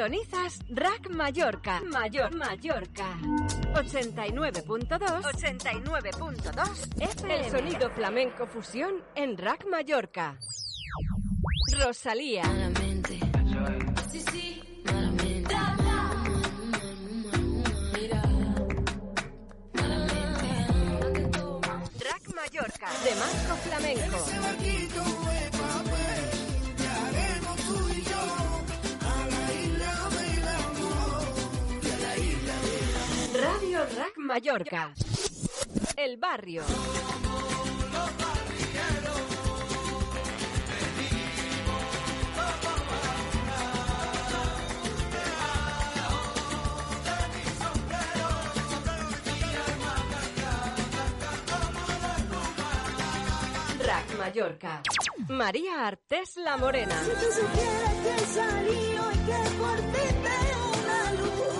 Sintonizas Rack Mallorca. Mayor Mallorca. 89.2 89.2 FM. El sonido flamenco fusión en Rack Mallorca. Rosalía. Sí, sí, malamente. Rack Mallorca. De Marco Flamenco. Radio Rack Mallorca. El barrio. Rack Mallorca. María Artés La Morena. Si tú supieras que salí hoy que por ti veo una luz,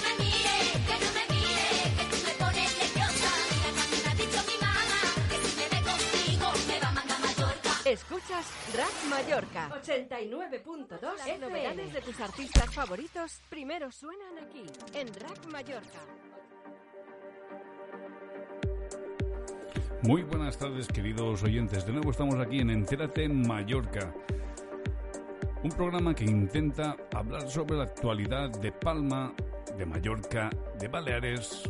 Escuchas Rack Mallorca 89.2 Las novedades de tus artistas favoritos primero suenan aquí en Rack Mallorca. Muy buenas tardes, queridos oyentes. De nuevo estamos aquí en Entérate en Mallorca. Un programa que intenta hablar sobre la actualidad de Palma, de Mallorca, de Baleares.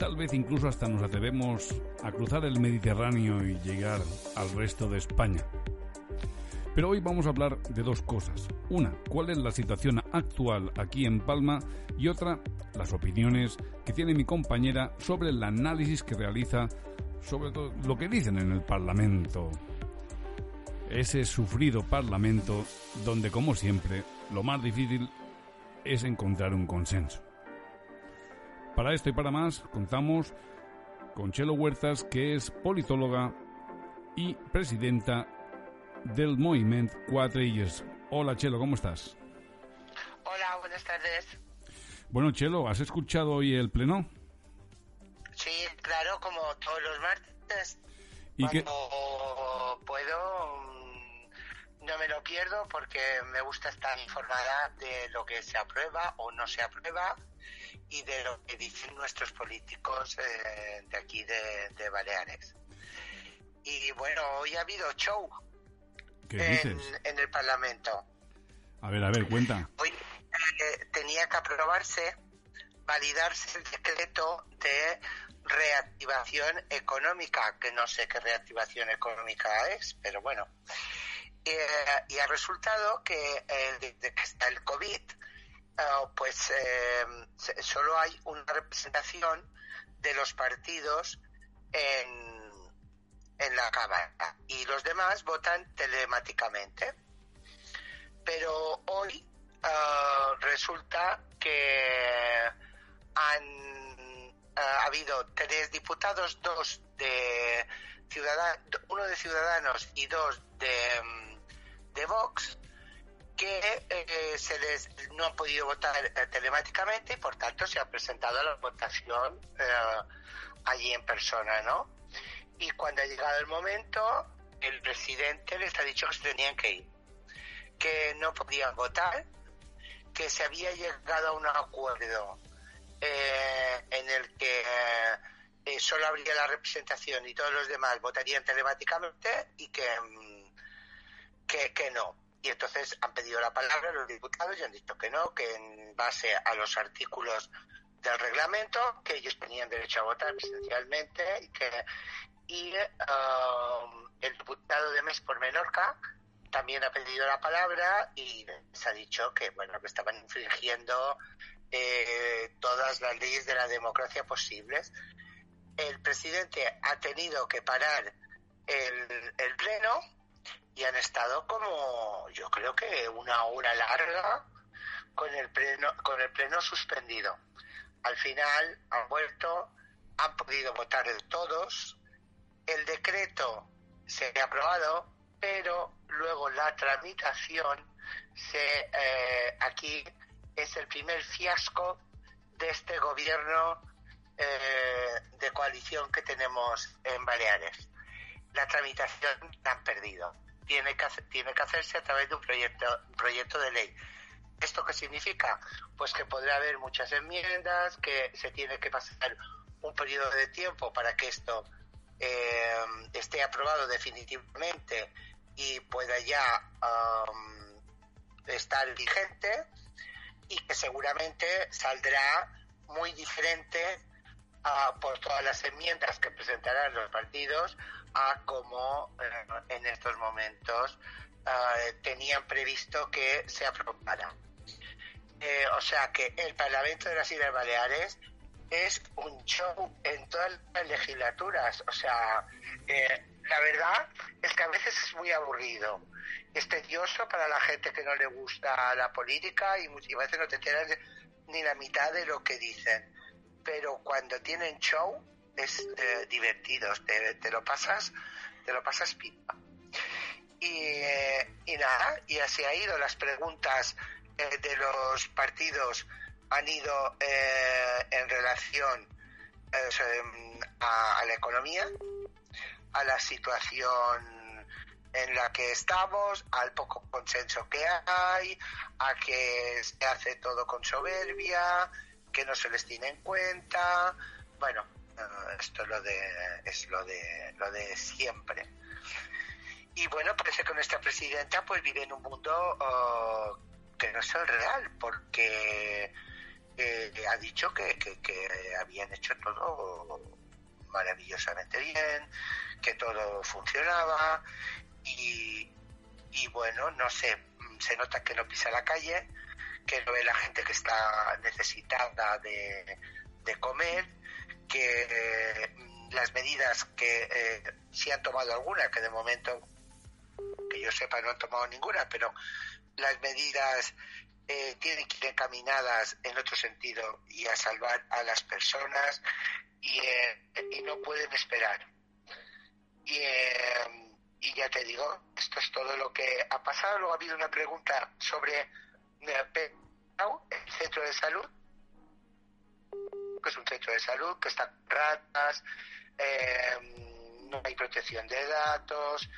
Tal vez incluso hasta nos atrevemos a cruzar el Mediterráneo y llegar al resto de España. Pero hoy vamos a hablar de dos cosas. Una, cuál es la situación actual aquí en Palma y otra, las opiniones que tiene mi compañera sobre el análisis que realiza sobre todo lo que dicen en el Parlamento. Ese sufrido Parlamento donde, como siempre, lo más difícil es encontrar un consenso. Para esto y para más, contamos con Chelo Huertas, que es politóloga y presidenta del movimiento Quatre Illes. Hola Chelo, ¿cómo estás? Hola, buenas tardes. Bueno, Chelo, ¿has escuchado hoy el pleno? Sí, claro, como todos los martes. ¿Y qué- Cuando puedo, mm, no me lo pierdo porque me gusta estar informada de lo que se aprueba o no se aprueba y de lo que dicen nuestros políticos eh, de aquí de, de Baleares. Y bueno, hoy ha habido show ¿Qué en, dices? en el Parlamento. A ver, a ver, cuenta. Hoy eh, tenía que aprobarse, validarse el decreto de reactivación económica, que no sé qué reactivación económica es, pero bueno. Eh, y ha resultado que eh, desde que está el COVID, eh, pues solo hay una representación de los partidos en, en la Cámara y los demás votan telemáticamente. Pero hoy ah, resulta que han habido tres diputados, dos de ciudadanos, uno de Ciudadanos y dos de, mm, de Vox, que eh, se les no han podido votar eh, telemáticamente y por tanto se ha presentado a la votación eh, allí en persona, ¿no? Y cuando ha llegado el momento, el presidente les ha dicho que se tenían que ir que no podían votar, que se había llegado a un acuerdo eh, en el que eh, solo habría la representación y todos los demás votarían telemáticamente y que, mm, que, que no. Y entonces han pedido la palabra los diputados y han dicho que no, que en base a los artículos del reglamento, que ellos tenían derecho a votar presencialmente y que y um, el diputado de Mes por Menorca también ha pedido la palabra y se ha dicho que bueno que estaban infringiendo eh, todas las leyes de la democracia posibles. El presidente ha tenido que parar el pleno y han estado como yo creo que una hora larga con el pleno con el pleno suspendido. Al final han vuelto, han podido votar todos, el decreto se ha aprobado, pero luego la tramitación se eh, aquí es el primer fiasco de este gobierno eh, de coalición que tenemos en Baleares. La tramitación la han perdido. Tiene que, hacer- tiene que hacerse a través de un proyecto, proyecto de ley. ¿Esto qué significa? Pues que podrá haber muchas enmiendas, que se tiene que pasar un periodo de tiempo para que esto eh, esté aprobado definitivamente y pueda ya um, estar vigente y que seguramente saldrá muy diferente ah, por todas las enmiendas que presentarán los partidos a como eh, en estos momentos ah, tenían previsto que se aprobara. Eh, o sea que el Parlamento de las Islas Baleares es un show en todas las legislaturas. O sea, eh, la verdad es que a veces es muy aburrido. Es tedioso para la gente que no le gusta la política y muchas veces no te enteras ni la mitad de lo que dicen. Pero cuando tienen show es eh, divertido, te, lo pasas, te lo pasas pipa. Y, eh, y nada, y así ha ido las preguntas eh, de los partidos han ido eh, en relación em, a, la economía, a la situación en la que estamos, al poco consenso que hay, a que se hace todo con soberbia, que no se les tiene en cuenta. Bueno, esto es lo de es lo de lo de siempre. Y bueno, parece que nuestra presidenta pues vive en un mundo oh, que no es el real, porque eh, ha dicho que, que, habían hecho todo maravillosamente bien, que todo funcionaba y, y bueno, no sé, se nota que no pisa la calle, que no ve la gente que está necesitada de comer, que eh, las medidas que eh, sí han tomado algunas, que de momento, que yo sepa, no han tomado ninguna, pero las medidas eh, tienen que ir encaminadas en otro sentido y a salvar a las personas y, eh, y no pueden esperar. Y, eh, y ya te digo, esto es todo lo que ha pasado. Luego ha habido una pregunta sobre el centro de salud, que es un centro de salud que está con ratas, eh, no hay protección de datos,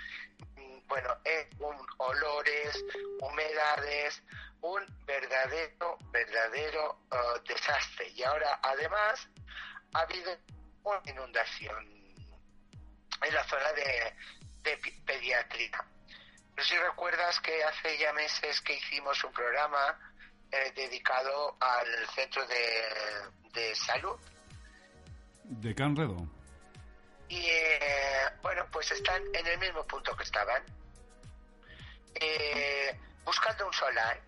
mm, bueno, es un olores, humedades, un verdadero, verdadero eh, desastre. Y ahora, además, ha habido una inundación en la zona de, de pediatría. No si recuerdas que hace ya meses que hicimos un programa eh, dedicado al centro de, de salud De Canredo. y eh, bueno, pues están en el mismo punto que estaban, Eh, buscando un solar.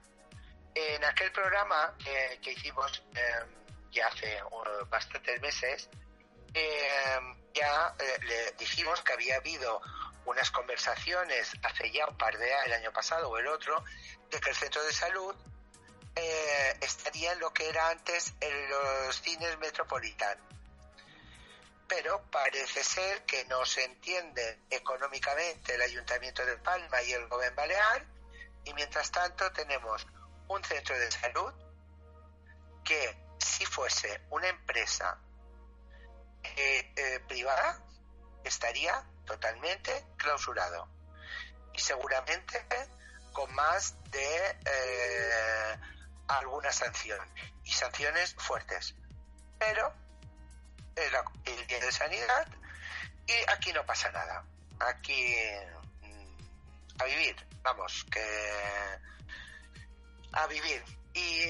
En aquel programa que hicimos eh, ya hace uh, bastantes meses, eh, ya eh, le dijimos que había habido unas conversaciones hace ya un par de años, el año pasado o el otro, de que el centro de salud eh, estaría en lo que era antes en los cines Metropolitan pero parece ser que no se entiende económicamente el Ayuntamiento de Palma y el Gobierno Balear y mientras tanto tenemos un centro de salud que si fuese una empresa eh, eh, privada estaría totalmente clausurado. Y seguramente con más de alguna sanción y sanciones fuertes pero el, el día de sanidad y aquí no pasa nada. Aquí mm, a vivir, vamos, que a vivir. Y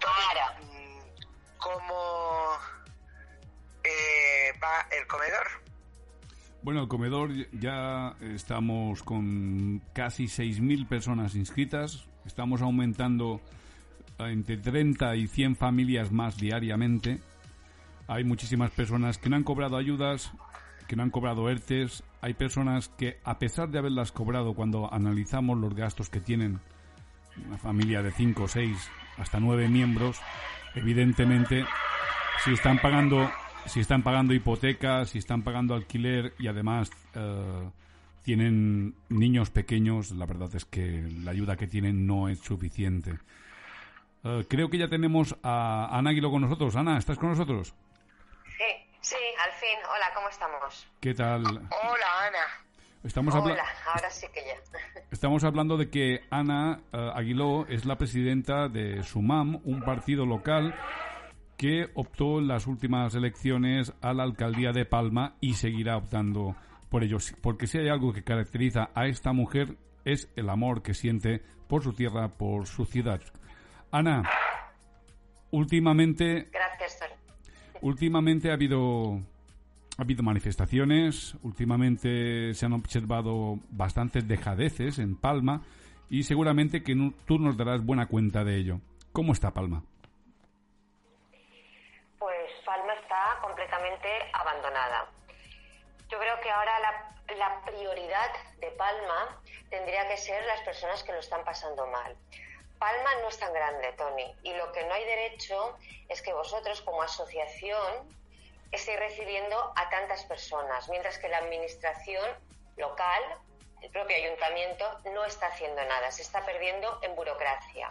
todo, mm, cómo eh, va el comedor. Bueno, el comedor ya estamos con casi 6.000 personas inscritas. Estamos aumentando entre 30 y 100 familias más diariamente. Hay muchísimas personas que no han cobrado ayudas, que no han cobrado ERTES. Hay personas que, a pesar de haberlas cobrado, cuando analizamos los gastos que tienen una familia de 5, 6, hasta 9 miembros, evidentemente, si están pagando si están pagando hipotecas, si están pagando alquiler y además eh, tienen niños pequeños, la verdad es que la ayuda que tienen no es suficiente. Eh, creo que ya tenemos a Ana Aguilo con nosotros. Ana, ¿estás con nosotros? Sí, sí, al fin. Hola, ¿cómo estamos? ¿Qué tal? Hola, Ana. Estamos Hola, ahora sí que ya. Estamos hablando de que Ana eh, Aguiló es la presidenta de SUMAM, un partido local que optó en las últimas elecciones a la alcaldía de Palma y seguirá optando por ello. Porque si hay algo que caracteriza a esta mujer es el amor que siente por su tierra, por su ciudad. Ana, últimamente Gracias, Tony. Últimamente ha habido ha habido manifestaciones, últimamente se han observado bastantes dejadeces en Palma y seguramente que tú nos darás buena cuenta de ello. ¿Cómo está Palma? Pues Palma está completamente abandonada. Yo creo que ahora la, la prioridad de Palma tendría que ser las personas que lo están pasando mal. Palma no es tan grande, Tony, y lo que no hay derecho es que vosotros como asociación estéis recibiendo a tantas personas, mientras que la administración local, el propio ayuntamiento, no está haciendo nada, se está perdiendo en burocracia.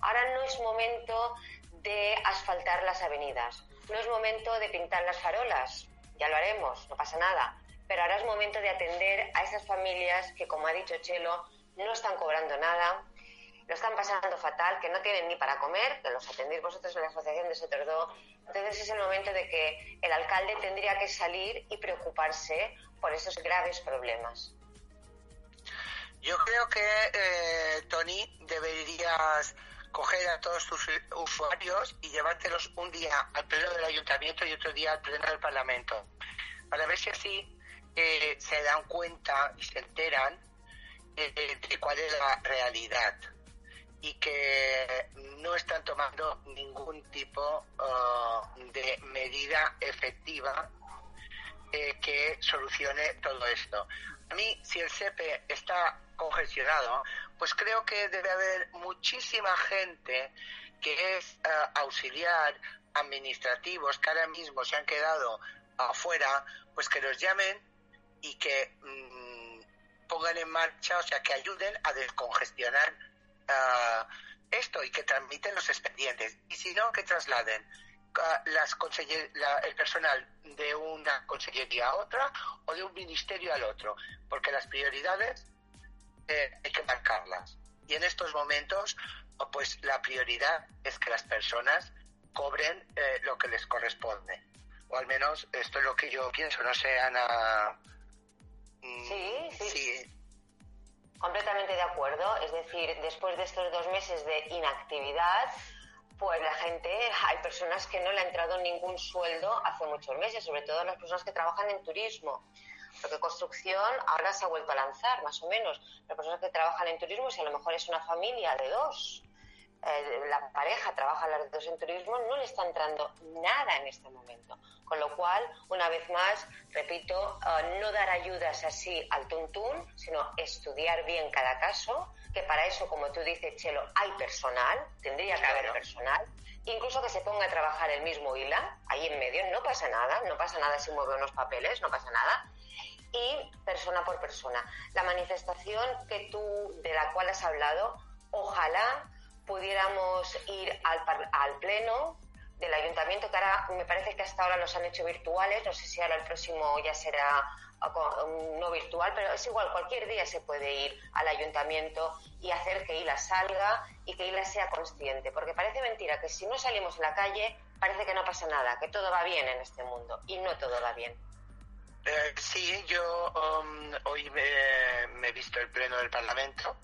Ahora no es momento de asfaltar las avenidas, no es momento de pintar las farolas, ya lo haremos, no pasa nada, pero ahora es momento de atender a esas familias que, como ha dicho Chelo, no están cobrando nada, lo están pasando fatal, que no tienen ni para comer, que los atendéis vosotros en la asociación de Sotordó. Entonces es el momento de que el alcalde tendría que salir y preocuparse por esos graves problemas. Yo creo que, eh, Tony, deberías coger a todos tus usuarios y llevártelos un día al pleno del ayuntamiento y otro día al pleno del parlamento, para ver si así eh, se dan cuenta y se enteran eh, de cuál es la realidad y que no están tomando ningún tipo uh, de medida efectiva eh, que solucione todo esto. A mí, si el SEPE está congestionado, pues creo que debe haber muchísima gente que es eh, auxiliar, administrativos, que ahora mismo se han quedado afuera, pues que los llamen y que mm, pongan en marcha, o sea, que ayuden a descongestionar ah, esto y que transmiten los expedientes. Y si no, que trasladen ah, las conseller- la- el personal de una consellería a otra o de un ministerio al otro, porque las prioridades eh, hay que marcarlas. Y en estos momentos, pues la prioridad es que las personas cobren eh, lo que les corresponde. O al menos esto es lo que yo pienso. No sé, Ana. mm, Sí, sí. sí. Completamente de acuerdo. Es decir, después de estos dos meses de inactividad, pues la gente, hay personas que no le ha entrado ningún sueldo hace muchos meses, sobre todo las personas que trabajan en turismo. Porque construcción ahora se ha vuelto a lanzar, más o menos. Las personas que trabajan en turismo, si a lo mejor es una familia de dos, eh, la pareja trabaja las dos en turismo, no le está entrando nada en este momento. Con lo cual, una vez más, repito, eh, no dar ayudas así al tuntún, sino estudiar bien cada caso, que para eso, como tú dices, Chelo, hay personal, tendría que haber personal, incluso que se ponga a trabajar el mismo ILA, ahí en medio, no pasa nada, no pasa nada si mueve unos papeles, no pasa nada y persona por persona. La manifestación que tú, de la cual has hablado, ojalá pudiéramos ir al, al pleno del ayuntamiento, que ahora me parece que hasta ahora los han hecho virtuales, no sé si ahora el próximo ya será no virtual, pero es igual, cualquier día se puede ir al ayuntamiento y hacer que ILA salga y que ILA sea consciente, porque parece mentira que si no salimos en la calle parece que no pasa nada, que todo va bien en este mundo y no todo va bien. Eh, sí, yo um, hoy me, me he visto el pleno del Parlamento.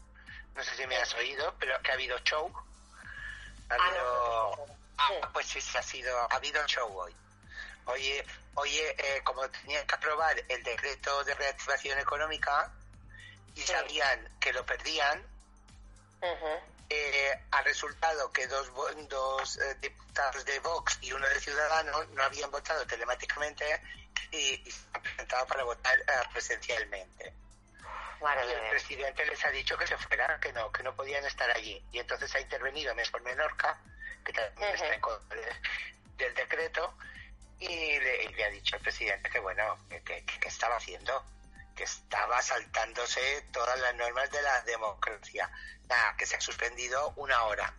No sé si me has oído, pero que ha habido show. Ha Ah, habido, Ah, pues sí, sí, ha sido, ha habido show hoy. Oye, oye, eh, como tenían que aprobar el decreto de reactivación económica y sabían que lo perdían, eh, ha resultado que dos, dos eh, diputados de Vox y uno de Ciudadanos no habían votado telemáticamente y, y se han presentado para votar eh, presencialmente. Y el presidente les ha dicho que se fueran, que no, que no podían estar allí. Y entonces ha intervenido Mes por Menorca, que también Ujú. está en contra de- del decreto, y le, y le ha dicho al presidente que bueno, que, que- que estaba haciendo, que estaba saltándose todas las normas de la democracia. Nada, que se ha suspendido una hora.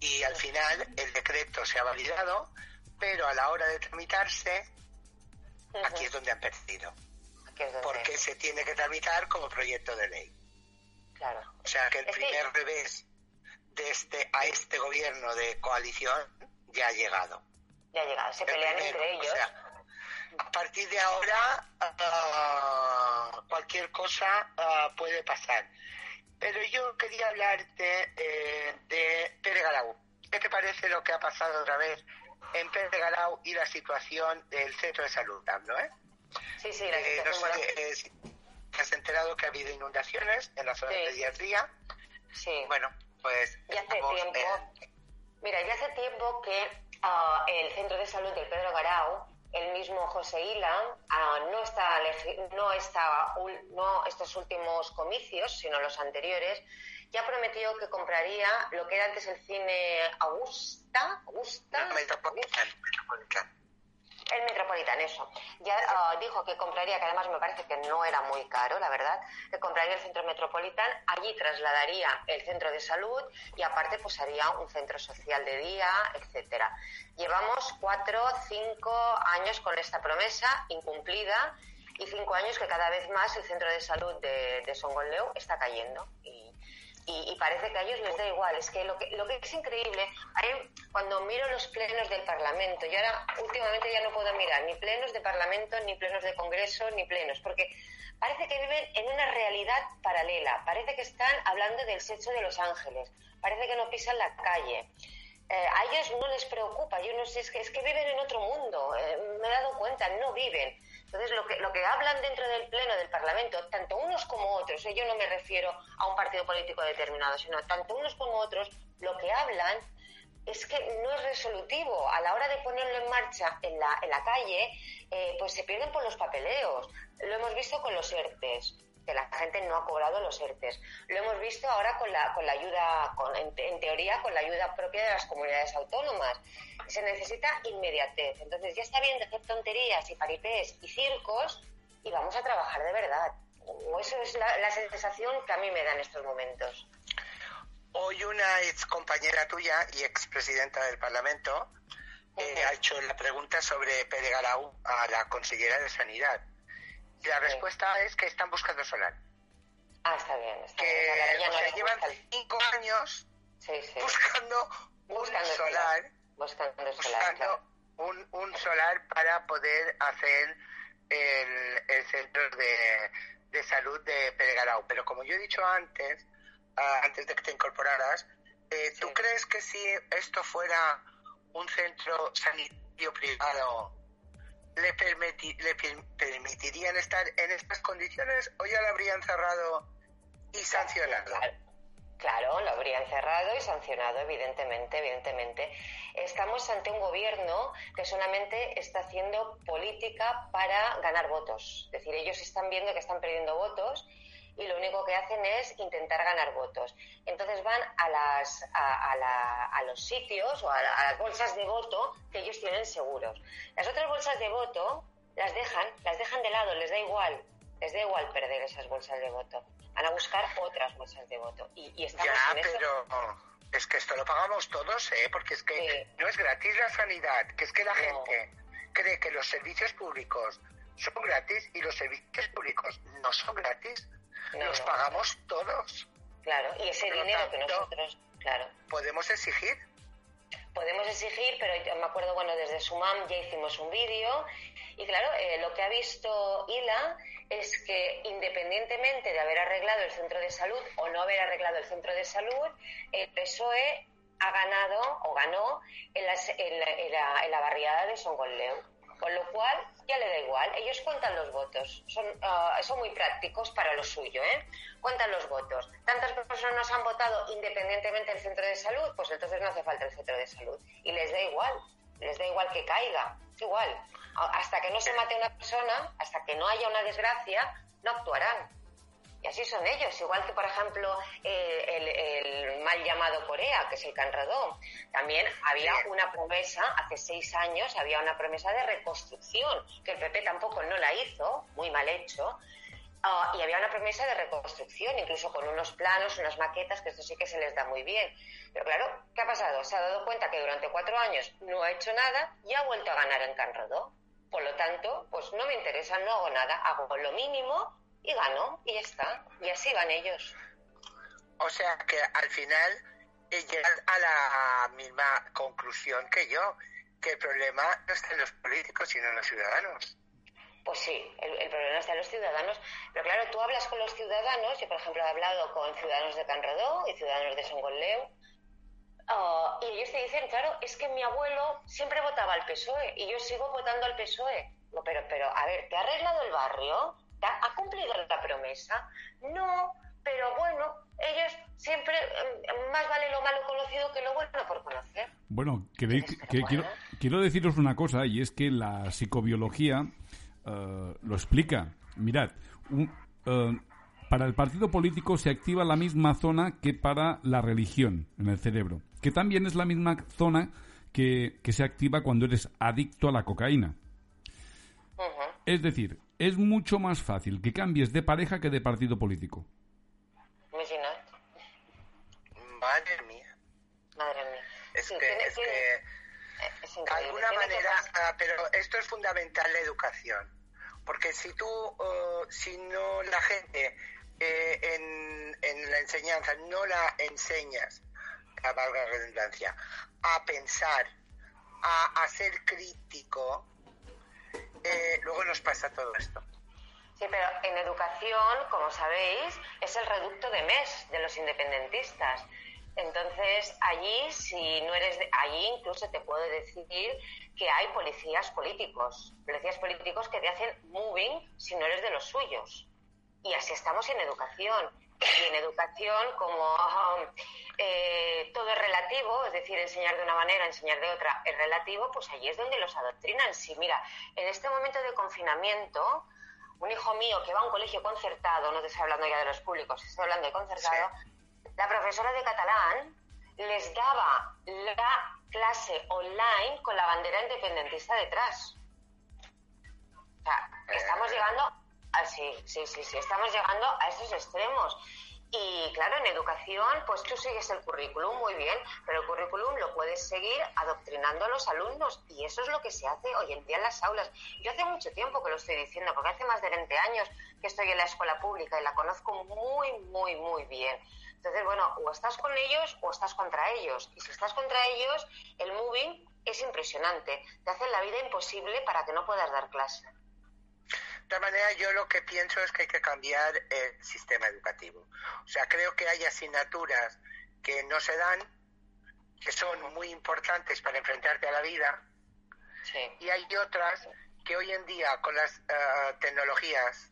Y al final el decreto se ha validado, pero a la hora de tramitarse, aquí es donde han perdido. Porque se tiene que tramitar como proyecto de ley. Claro. O sea que el Es que- primer revés de este a este gobierno de coalición ya ha llegado. Ya ha llegado. Se El pelean primero, entre o ellos. sea, a partir de ahora ah, cualquier cosa ah, puede pasar. Pero yo quería hablarte eh, de Pere Garau. ¿Qué te parece lo que ha pasado otra vez en Pere Garau y la situación del centro de salud? ¿no? ¿eh? Sí, sí, la Eh, no sé, eh, si has enterado que ha habido inundaciones en la zona Sí. de pediatría. sí. Bueno, pues Ya hace tiempo. Mira, ya hace tiempo que ah, el centro de salud del Pedro Garau, el mismo José Ila, ah, no está, no está, no estos últimos comicios, sino los anteriores, ya prometió que compraría lo que era antes el cine Augusta, Augusta, Metropolitan, Metropolitan. El Metropolitan, eso. Ya ah, dijo que compraría, que además me parece que no era muy caro, la verdad, que compraría el centro Metropolitan, allí trasladaría el centro de salud y aparte pues haría un centro social de día, etcétera. Llevamos cuatro, cinco años con esta promesa incumplida y cinco años que cada vez más el centro de salud de, de Songoleu está cayendo. Y, y, y parece que a ellos les da igual. Es que lo que, lo que es increíble, cuando miro los plenos del Parlamento, yo ahora últimamente ya no puedo mirar ni plenos de Parlamento, ni plenos de Congreso, ni plenos, porque parece que viven en una realidad paralela, parece que están hablando del sexo de los ángeles, parece que no pisan la calle. Eh, a ellos no les preocupa, yo no sé, es que, es que viven en otro mundo, eh, me he dado cuenta, no viven. Entonces, lo que, lo que hablan dentro del Pleno del Parlamento, tanto unos como otros, eh, yo no me refiero a un partido político determinado, sino tanto unos como otros, lo que hablan es que no es resolutivo. A la hora de ponerlo en marcha en la, en la calle, eh, pues se pierden por los papeleos. Lo hemos visto con los ERTES, que la gente no ha cobrado los ERTES. Lo hemos visto ahora con la, con la ayuda, con, en, te- en teoría, con la ayuda propia de las comunidades autónomas. Se necesita inmediatez. Entonces ya está bien de hacer tonterías y paripés y circos y vamos a trabajar de verdad. Eso es la, la sensación que a mí me da en estos momentos. Hoy una ex compañera tuya y expresidenta del Parlamento eh, ha hecho la pregunta sobre Pere Garau a la consellera de Sanidad. La Sí. respuesta es que están buscando solar. Ah, está bien. Está Que bien. O sea, llevan cinco años Sí, sí. buscando un solar, Buscando solar, buscando claro. un, un solar para poder hacer el, el centro de, de salud de Pere Garau. Pero como yo he dicho antes, ah, antes de que te incorporaras, eh, ¿tú crees que si esto fuera un centro sanitario privado, le, permiti- le per- permitirían estar en estas condiciones o ya lo habrían cerrado y sancionado? Claro, claro, lo habrían cerrado y sancionado, evidentemente, evidentemente. Estamos ante un gobierno que solamente está haciendo política para ganar votos. Es decir, ellos están viendo que están perdiendo votos y lo único que hacen es intentar ganar votos. Entonces van a, las, a, a la- a los sitios o a, la- a las bolsas de voto que ellos tienen seguros. Las otras bolsas de voto las dejan, las dejan de lado, les da igual, les da igual perder esas bolsas de voto. Van a buscar otras bolsas de voto. Y, y estamos Ya, en eso. pero es que esto lo pagamos todos, ¿eh? Porque es que Sí. no es gratis la sanidad, que es que la No. gente cree que los servicios públicos son gratis y los servicios públicos no son gratis. No, los no. pagamos todos. Claro, y ese dinero que nosotros, claro, Podemos exigir. podemos exigir, pero me acuerdo, bueno, desde Sumam ya hicimos un vídeo y claro, eh, lo que ha visto ILA es que independientemente de haber arreglado el centro de salud o no haber arreglado el centro de salud, el PSOE ha ganado o ganó en, las- en la, en la- en la barriada de Songoleu. Con lo cual, ya le da igual. Ellos cuentan los votos. Son, ah, son muy prácticos para lo suyo, ¿eh? Cuentan los votos. Tantas personas han votado independientemente del centro de salud, pues entonces no hace falta el centro de salud. Y les da igual. Les da igual que caiga. Igual. Hasta que no se mate una persona, hasta que no haya una desgracia, no actuarán. Y así son ellos, igual que, por ejemplo, eh, el, el mal llamado Corea, que es el Canradó. También había una promesa, hace seis años, había una promesa de reconstrucción, que el PP tampoco no la hizo, muy mal hecho, ah, y había una promesa de reconstrucción, incluso con unos planos, unas maquetas, que esto sí que se les da muy bien. Pero claro, ¿qué ha pasado? Se ha dado cuenta que durante cuatro años no ha hecho nada y ha vuelto a ganar en Canradó. Por lo tanto, pues no me interesa, no hago nada, hago lo mínimo y gano y ya está. Y así van ellos. O sea que al final eh, llegan a la misma conclusión que yo, que el problema no está en los políticos, sino en los ciudadanos. Pues sí, el, el problema está en los ciudadanos. Pero claro, tú hablas con los ciudadanos, yo por ejemplo he hablado con ciudadanos de Canradó y ciudadanos de Songoleu, ah, y ellos te dicen, claro, es que mi abuelo siempre votaba al PSOE y yo sigo votando al PSOE. No, pero, pero, a ver, ¿te ha arreglado el barrio? ¿Te ha, ha cumplido la promesa? No, pero bueno, ellos siempre, mm, más vale lo malo conocido que lo bueno por conocer. Bueno, que que- quiero, quiero deciros una cosa, y es que la psicobiología eh, lo explica. Mirad, un- eh, para el partido político se activa la misma zona que para la religión en el cerebro, que también es la misma zona que, que se activa cuando eres adicto a la cocaína. Es decir, es mucho más fácil que cambies de pareja que de partido político. Madre mía. madre mía. Es Sí, que, tiene- es tiene- que es de alguna manera, ah, pero esto es fundamental la educación, porque si tú, oh, si no la gente eh, en, en la enseñanza no la enseñas, a valga la redundancia, a pensar, a, a ser crítico, eh, luego nos pasa todo esto. Sí, pero en educación, como sabéis, es el reducto de MES de los independentistas. Entonces, allí, si no eres de, allí incluso te puedo decir que hay policías políticos, policías políticos que te hacen moving si no eres de los suyos. Y así estamos en educación. Y en educación, como um, eh, todo es relativo, es decir, enseñar de una manera, enseñar de otra es relativo, pues allí es donde los adoctrinan. Sí, mira, en este momento de confinamiento, un hijo mío que va a un colegio concertado, no te estoy hablando ya de los públicos, estoy hablando de concertado, la profesora de catalán les daba la clase online con la bandera independentista detrás. O sea, estamos llegando a, sí, sí, sí, sí, estamos llegando a esos extremos. Y claro, en educación, pues tú sigues el currículum muy bien, pero el currículum lo puedes seguir adoctrinando a los alumnos y eso es lo que se hace hoy en día en las aulas. Yo hace mucho tiempo que lo estoy diciendo, porque hace más de 20 años que estoy en la escuela pública y la conozco muy, muy, muy bien. Entonces, bueno, o estás con ellos o estás contra ellos. Y si estás contra ellos, el moving es impresionante. Te hacen la vida imposible para que no puedas dar clase. De todas maneras, yo lo que pienso es que hay que cambiar el sistema educativo. O sea, creo que hay asignaturas que no se dan, que son muy importantes para enfrentarte a la vida, Sí. y hay otras que hoy en día con las eh, tecnologías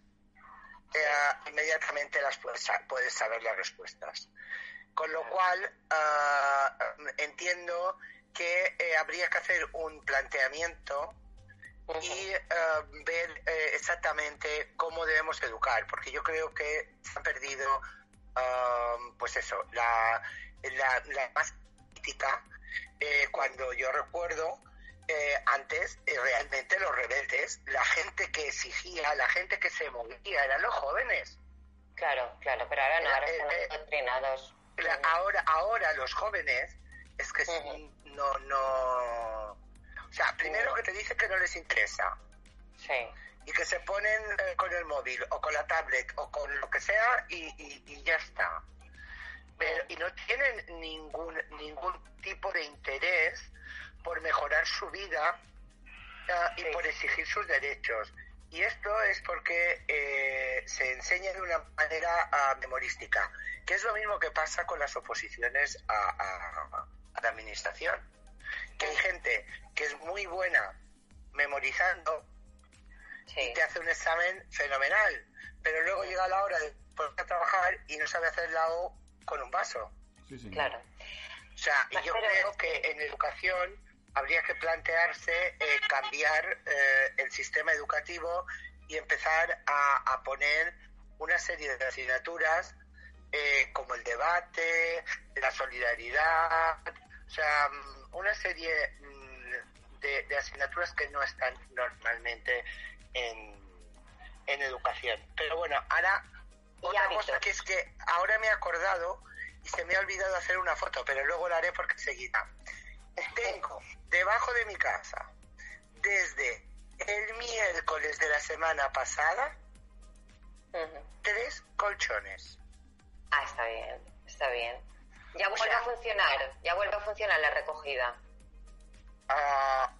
eh, inmediatamente las puedes, puedes saber las respuestas. Con lo cual eh, entiendo que eh, habría que hacer un planteamiento y eh, ver eh, exactamente cómo debemos educar, porque yo creo que se ha perdido, eh, pues eso, la, la, la más crítica eh, cuando yo recuerdo eh, antes eh, realmente los rebeldes, la gente que exigía, la gente que se movía, eran los jóvenes. Claro, claro, pero ahora no, ahora están ahora, ahora los jóvenes es que Ujú. no, no, sea, primero que te dice que no les interesa Sí. y que se ponen eh, con el móvil o con la tablet o con lo que sea y, y- y ya está. Pero, y no tienen ningún, ningún tipo de interés por mejorar su vida ah, y Sí. por exigir sus derechos. Y esto es porque eh, se enseña de una manera ah, memorística, que es lo mismo que pasa con las oposiciones a, a- a de administración. Que hay gente que es muy buena memorizando y te hace un examen fenomenal, pero luego llega la hora de poner a trabajar y no sabe hacer la O con un vaso. Claro. O sea, y yo creo que en educación habría que plantearse eh, cambiar eh, el sistema educativo y empezar a, a poner una serie de asignaturas eh, como el debate, la solidaridad, o sea, mm, una serie mm, de, de asignaturas que no están normalmente en, en educación. Pero bueno, ahora otra cosa que es que ahora me he acordado y se me ha olvidado hacer una foto, pero luego la haré porque seguirá. Tengo debajo de mi casa, desde el miércoles de la semana pasada, tres colchones. Ah, está bien, está bien. Ya vuelve a funcionar, ya vuelve a funcionar la recogida. Ah,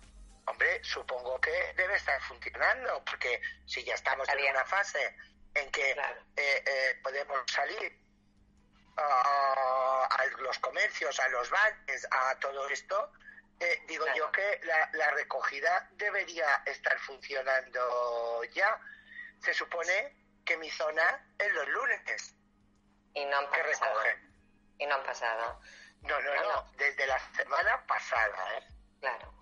hombre, supongo que debe estar funcionando, porque si ya estamos en una fase en que eh, eh, podemos salir a, a los comercios, a los bares, a todo esto, eh, digo yo que la, la recogida debería estar funcionando ya. Se supone que mi zona es los lunes. Y no han que recogen. Y no han pasado. No, no, No, desde la semana pasada, ¿eh? Claro.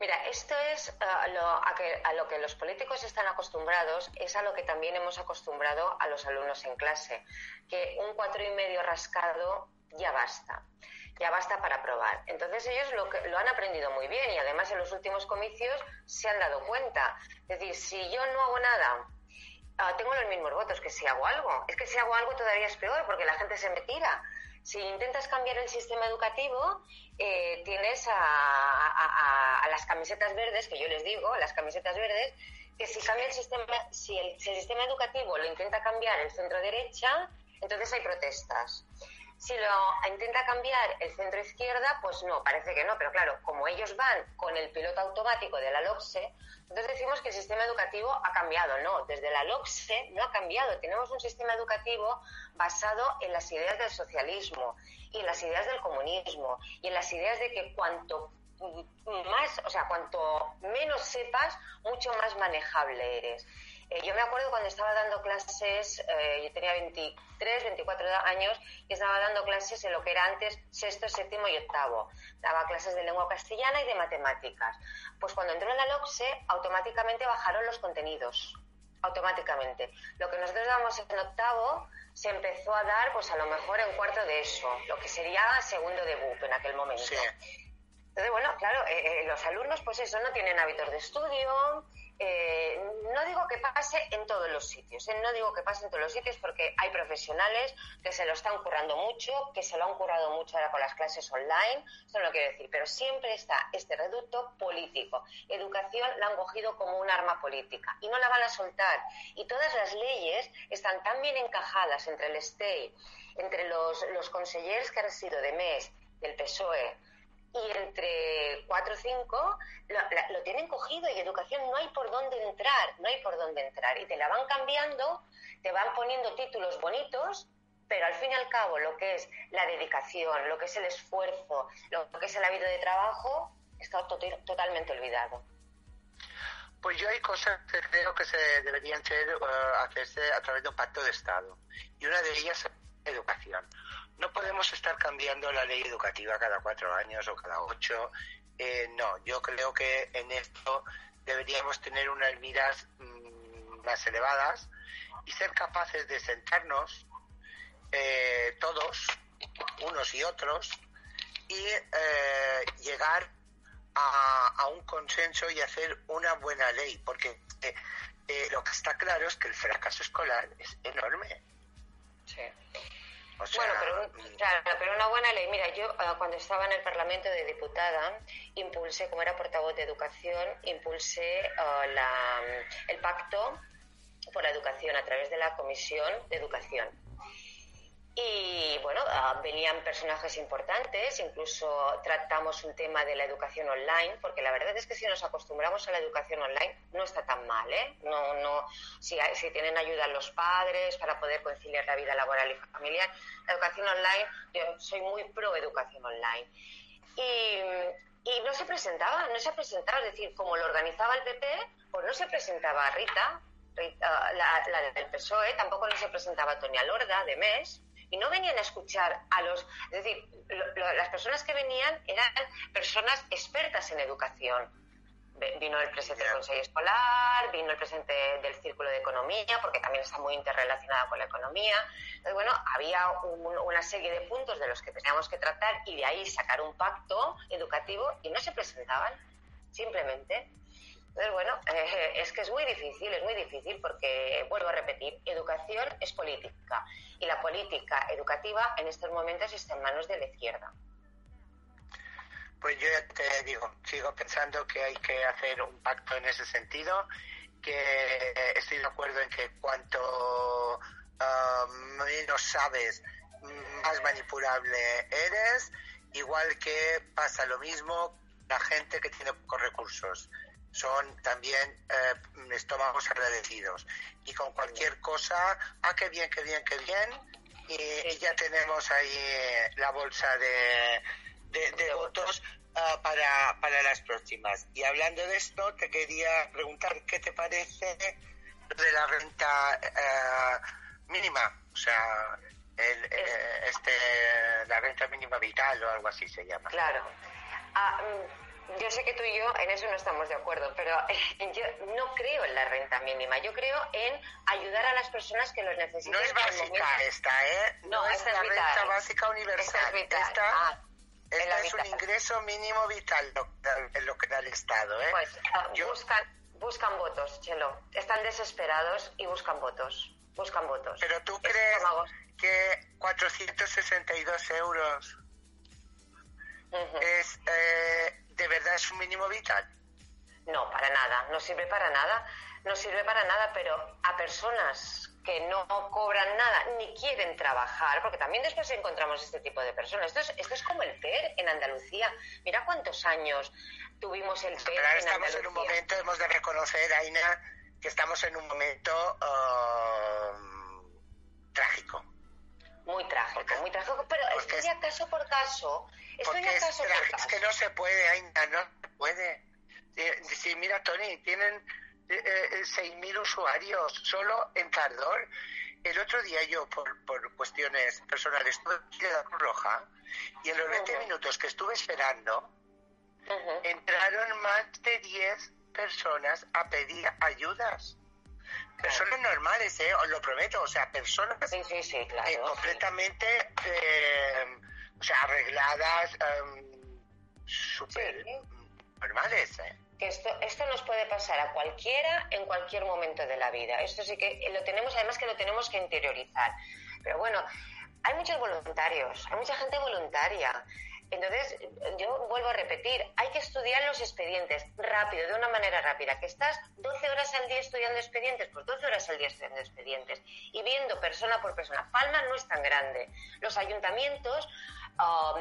Mira, esto es ah, lo, a, que, a lo que los políticos están acostumbrados, es a lo que también hemos acostumbrado a los alumnos en clase, que un cuatro y medio rascado ya basta, ya basta para probar. Entonces ellos lo, que, lo han aprendido muy bien y además en los últimos comicios se han dado cuenta. Es decir, si yo no hago nada, ah, tengo los mismos votos que si hago algo. Es que si hago algo todavía es peor porque la gente se me tira. Si intentas cambiar el sistema educativo, eh, tienes a, las camisetas verdes, que yo les digo, las camisetas verdes, que si cambia el sistema, si el sistema educativo lo intenta cambiar el centro derecha, entonces hay protestas. Si lo intenta cambiar el centro izquierda, pues no, parece que no, pero claro, como ellos van con el piloto automático de la LOCSE, entonces decimos que el sistema educativo ha cambiado. No, desde la LOCSE no ha cambiado. Tenemos un sistema educativo basado en las ideas del socialismo y en las ideas del comunismo y en las ideas de que cuanto más, o sea, cuanto menos sepas, mucho más manejable eres. Eh, yo me acuerdo cuando estaba dando clases, eh, yo tenía 23, 24 años, y estaba dando clases en lo que era antes sexto, séptimo y octavo. Daba clases de lengua castellana y de matemáticas. Pues cuando entró en la LOCSE, automáticamente bajaron los contenidos. Automáticamente. Lo que nosotros damos en octavo se empezó a dar, pues a lo mejor en cuarto de eso, lo que sería segundo de BUP en aquel momento. Entonces, bueno, claro, eh, eh, los alumnos, pues eso, no tienen hábitos de estudio. Eh, no digo que pase en todos los sitios, eh, no digo que pase en todos los sitios porque hay profesionales que se lo están currando mucho, que se lo han currado mucho ahora con las clases online, eso no lo quiero decir, pero siempre está este reducto político. Educación la han cogido como un arma política y no la van a soltar. Y todas las leyes están tan bien encajadas entre el STEI, entre los, los consejeros que han sido de MES, del PSOE, y entre cuatro o cinco lo, la- lo tienen cogido y educación no hay por dónde entrar, no hay por dónde entrar. Y te la van cambiando, te van poniendo títulos bonitos, pero al fin y al cabo lo que es la dedicación, lo que es el esfuerzo, lo que es el hábito de trabajo, está to- totalmente olvidado. Pues yo hay cosas que creo que se deberían ser, eh, hacerse a través de un pacto de Estado. Y una de ellas es educación. No podemos estar cambiando la ley educativa cada cuatro años o cada ocho. Eh, no, yo creo que en esto deberíamos tener unas miras mm, más elevadas y ser capaces de sentarnos eh, todos, unos y otros, y eh, llegar a, un consenso y hacer una buena ley, porque eh, eh, lo que está claro es que el fracaso escolar es enorme. Sí. O sea, Bueno, pero, un- claro, pero una buena ley. Mira, yo eh, cuando estaba en el Parlamento de Diputada, impulsé, como era portavoz de educación, impulsé eh, la- el pacto por la educación a través de la Comisión de Educación. Y bueno, ah, venían personajes importantes, incluso tratamos un tema de la educación online, porque la verdad es que si nos acostumbramos a la educación online no está tan mal, ¿eh? No, no, si, hay- si tienen ayuda los padres para poder conciliar la vida laboral y familiar, la educación online, yo soy muy pro educación online. y, y no se presentaba, no se presentaba, es decir, como lo organizaba el PP, pues no se presentaba Rita, Rita, la, la del PSOE, tampoco no se presentaba Tonia Lorda de MES, y no venían a escuchar a los, es decir, lo- lo- las personas que venían eran personas expertas en educación. Vino el presidente del Consejo Escolar, vino el presidente del Círculo de Economía, porque también está muy interrelacionada con la economía. Entonces, bueno, había un- una serie de puntos de los que teníamos que tratar y de ahí sacar un pacto educativo y no se presentaban, simplemente. Bueno, eh, es que es muy difícil, es muy difícil porque, vuelvo a repetir, educación es política y la política educativa en estos momentos está en manos de la izquierda. Pues yo ya te digo, sigo pensando que hay que hacer un pacto en ese sentido, que estoy de acuerdo en que cuanto ah, menos sabes, más manipulable eres, igual que pasa lo mismo la gente que tiene pocos recursos. Son también eh, estómagos agradecidos. Y con cualquier cosa, ah, qué bien, qué bien, qué bien, y, ya tenemos ahí eh, la bolsa de, de, de votos ah, para, para las próximas. Y hablando de esto, te quería preguntar qué te parece de la renta eh, mínima, o sea, el, eh, este, la renta mínima vital o algo así se llama. Claro. Ah, yo sé que tú y yo en eso no estamos de acuerdo, pero eh, yo no creo en la renta mínima. Yo creo en ayudar a las personas que lo necesitan. No es básica esta, ¿eh? No, es esta es la vital. renta básica universal. Esta es vital. Esta, Ah, es esta es un ingreso mínimo vital lo, en lo que da el Estado, ¿eh? Pues ah, Yo- buscan, buscan votos, Chelo. Están desesperados y buscan votos. Buscan votos. Pero tú crees estómagos. que 462 euros Ujú. es eh, de verdad es un mínimo vital. No, para nada, no sirve para nada, no sirve para nada, pero a personas que no cobran nada ni quieren trabajar, porque también después encontramos este tipo de personas. Esto es, esto es como el PER en Andalucía. Mira cuántos años tuvimos el PER Pero ahora en estamos Andalucía. en un momento, hemos de reconocer, Aina, que estamos en un momento um, trágico. Muy trágico, muy trágico, pero estoy es- ya caso por caso. Estoy ya es, caso por caso. es que no se puede, Aina, no se puede. Si, si mira, Tony, tienen eh, eh, 6.000 usuarios solo en Tardor. El otro día yo, por, por cuestiones personales, estuve en la Cruz Roja y en los 20 Ujú. minutos que estuve esperando, entraron más de 10 personas a pedir ayudas. Personas normales, ¿eh? os lo prometo, o sea, personas Sí, sí, sí, claro. eh, completamente, eh, o sea, arregladas, em, súper normales, ¿eh? que esto, esto nos puede pasar a cualquiera en cualquier momento de la vida. Esto sí que lo tenemos, además que lo tenemos que interiorizar. Pero bueno, hay muchos voluntarios, hay mucha gente voluntaria. Entonces, yo vuelvo a repetir, hay que estudiar los expedientes rápido, de una manera rápida. Que estás 12 horas al día estudiando expedientes, pues 12 horas al día estudiando expedientes y viendo persona por persona. Palma no es tan grande. Los ayuntamientos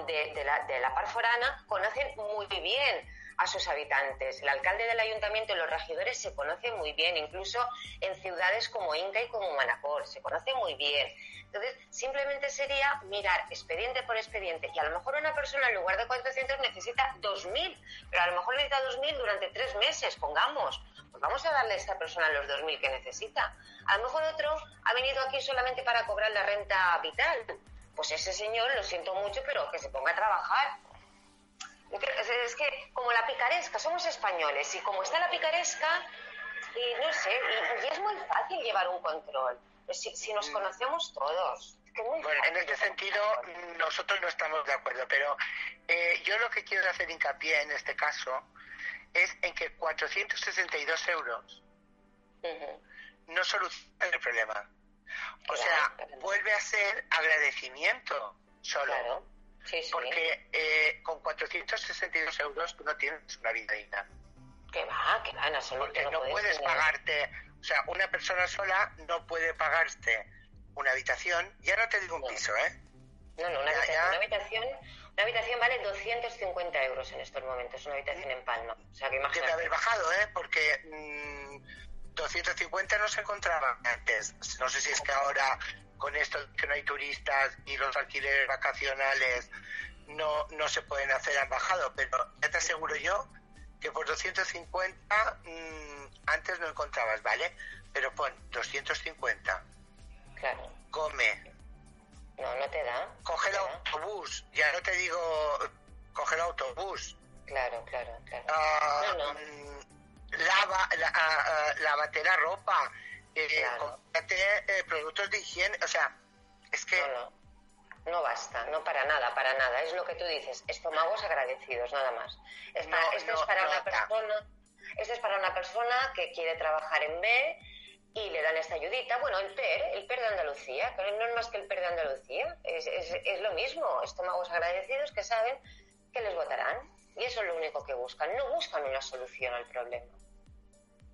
de, de la, de la par forana conocen muy bien a sus habitantes. El alcalde del ayuntamiento y los regidores se conocen muy bien, incluso en ciudades como Inca y como Manacor, se conoce muy bien. Entonces, simplemente sería mirar expediente por expediente y a lo mejor una persona en lugar de 400 necesita 2.000, pero a lo mejor necesita 2.000 durante tres meses, pongamos. Pues vamos a darle a esta persona los 2.000 que necesita. A lo mejor otro ha venido aquí solamente para cobrar la renta vital. Pues ese señor, lo siento mucho, pero que se ponga a trabajar. Es que como la picaresca, somos españoles y como está la picaresca, y no sé, y, y es muy fácil llevar un control. Si, si nos conocemos todos. Mm. Bueno, en este sentido nosotros no estamos de acuerdo, pero eh, yo lo que quiero hacer hincapié en este caso es en que 462 euros Ujú. no solucionan el problema. O Claro, sea, claro. vuelve a ser agradecimiento solo. Claro. Sí, sí. Porque eh, con 462 euros tú no tienes una vida digna. Que va, que va, en absoluto. Porque no puedes puedes tener. pagarte, o sea, una persona sola no puede pagarte una habitación, ya no te digo un No. piso, ¿eh? No, no, una, Ya, habitación, ya. una habitación, una habitación vale 250 euros en estos momentos, una habitación en Palma. O sea, que Debe imagínate. haber bajado, ¿eh? Porque mm, 250 no se encontraba antes. No sé si es que ahora, con esto que no hay turistas y los alquileres vacacionales no, no se pueden hacer han bajado, pero ya te aseguro yo que por 250 mm, antes no encontrabas, ¿vale? Pero pon 250, Claro. come, No, no te da. coge el autobús, ya no te digo coge el autobús, Claro, claro, claro. ah, No, no. lava, la, lávate la ropa, eh, Claro. cómprate, eh, productos de higiene, o sea, es que No, no. No basta, no para nada, para nada. Es lo que tú dices, estómagos agradecidos, nada más. Es para- es para una persona, esto es para una persona que quiere trabajar en B y le dan esta ayudita. Bueno, el PER, el PER de Andalucía, que no es más que el PER de Andalucía, es, es, es lo mismo, estómagos agradecidos que saben que les votarán. Y eso es lo único que buscan, no buscan una solución al problema.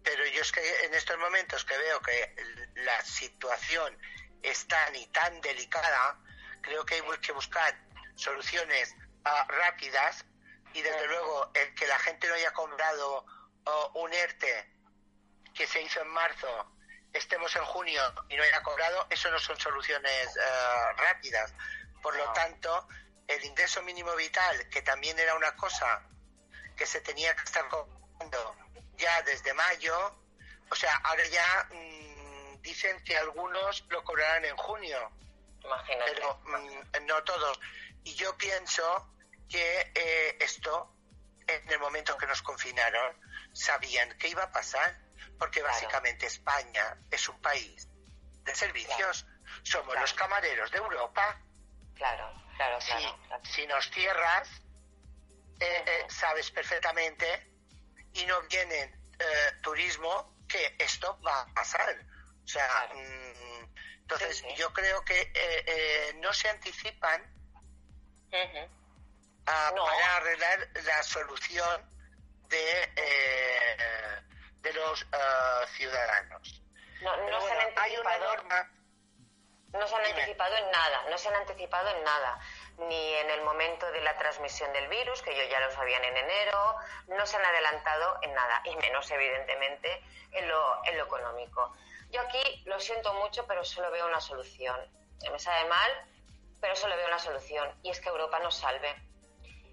Pero yo es que en estos momentos que veo que la situación es tan y tan delicada, creo que hay que buscar soluciones ah, rápidas. Y desde luego el que la gente no haya comprado oh, un ERTE que se hizo en marzo, estemos en junio y no haya cobrado, eso no son soluciones ah, rápidas. Por lo tanto, el ingreso mínimo vital, que también era una cosa que se tenía que estar cobrando ya desde mayo, o sea, ahora ya mm, dicen que algunos lo cobrarán en junio, Imagínate. pero mm, no todos. Y yo pienso que eh, esto, en el momento que nos confinaron, sabían que iba a pasar, porque Claro. básicamente España es un país de servicios, somos Claro. los camareros de Europa, Claro, claro, si, claro. claro. si nos cierras, eh, eh, sabes perfectamente y no vienen eh, turismo que esto va a pasar. O sea, Claro. mm, entonces Sí, sí. yo creo que eh, eh, no se anticipan Ujú. a- No. para arreglar la solución de, eh, de los eh, ciudadanos. No, no se han hay una norma No se han Dime. anticipado en nada, no se han anticipado en nada, ni en el momento de la transmisión del virus, que ellos ya lo sabían en enero, no se han adelantado en nada, y menos evidentemente en lo, en lo económico. Yo aquí lo siento mucho, pero solo veo una solución. Me sabe mal, pero solo veo una solución, y es que Europa nos salve.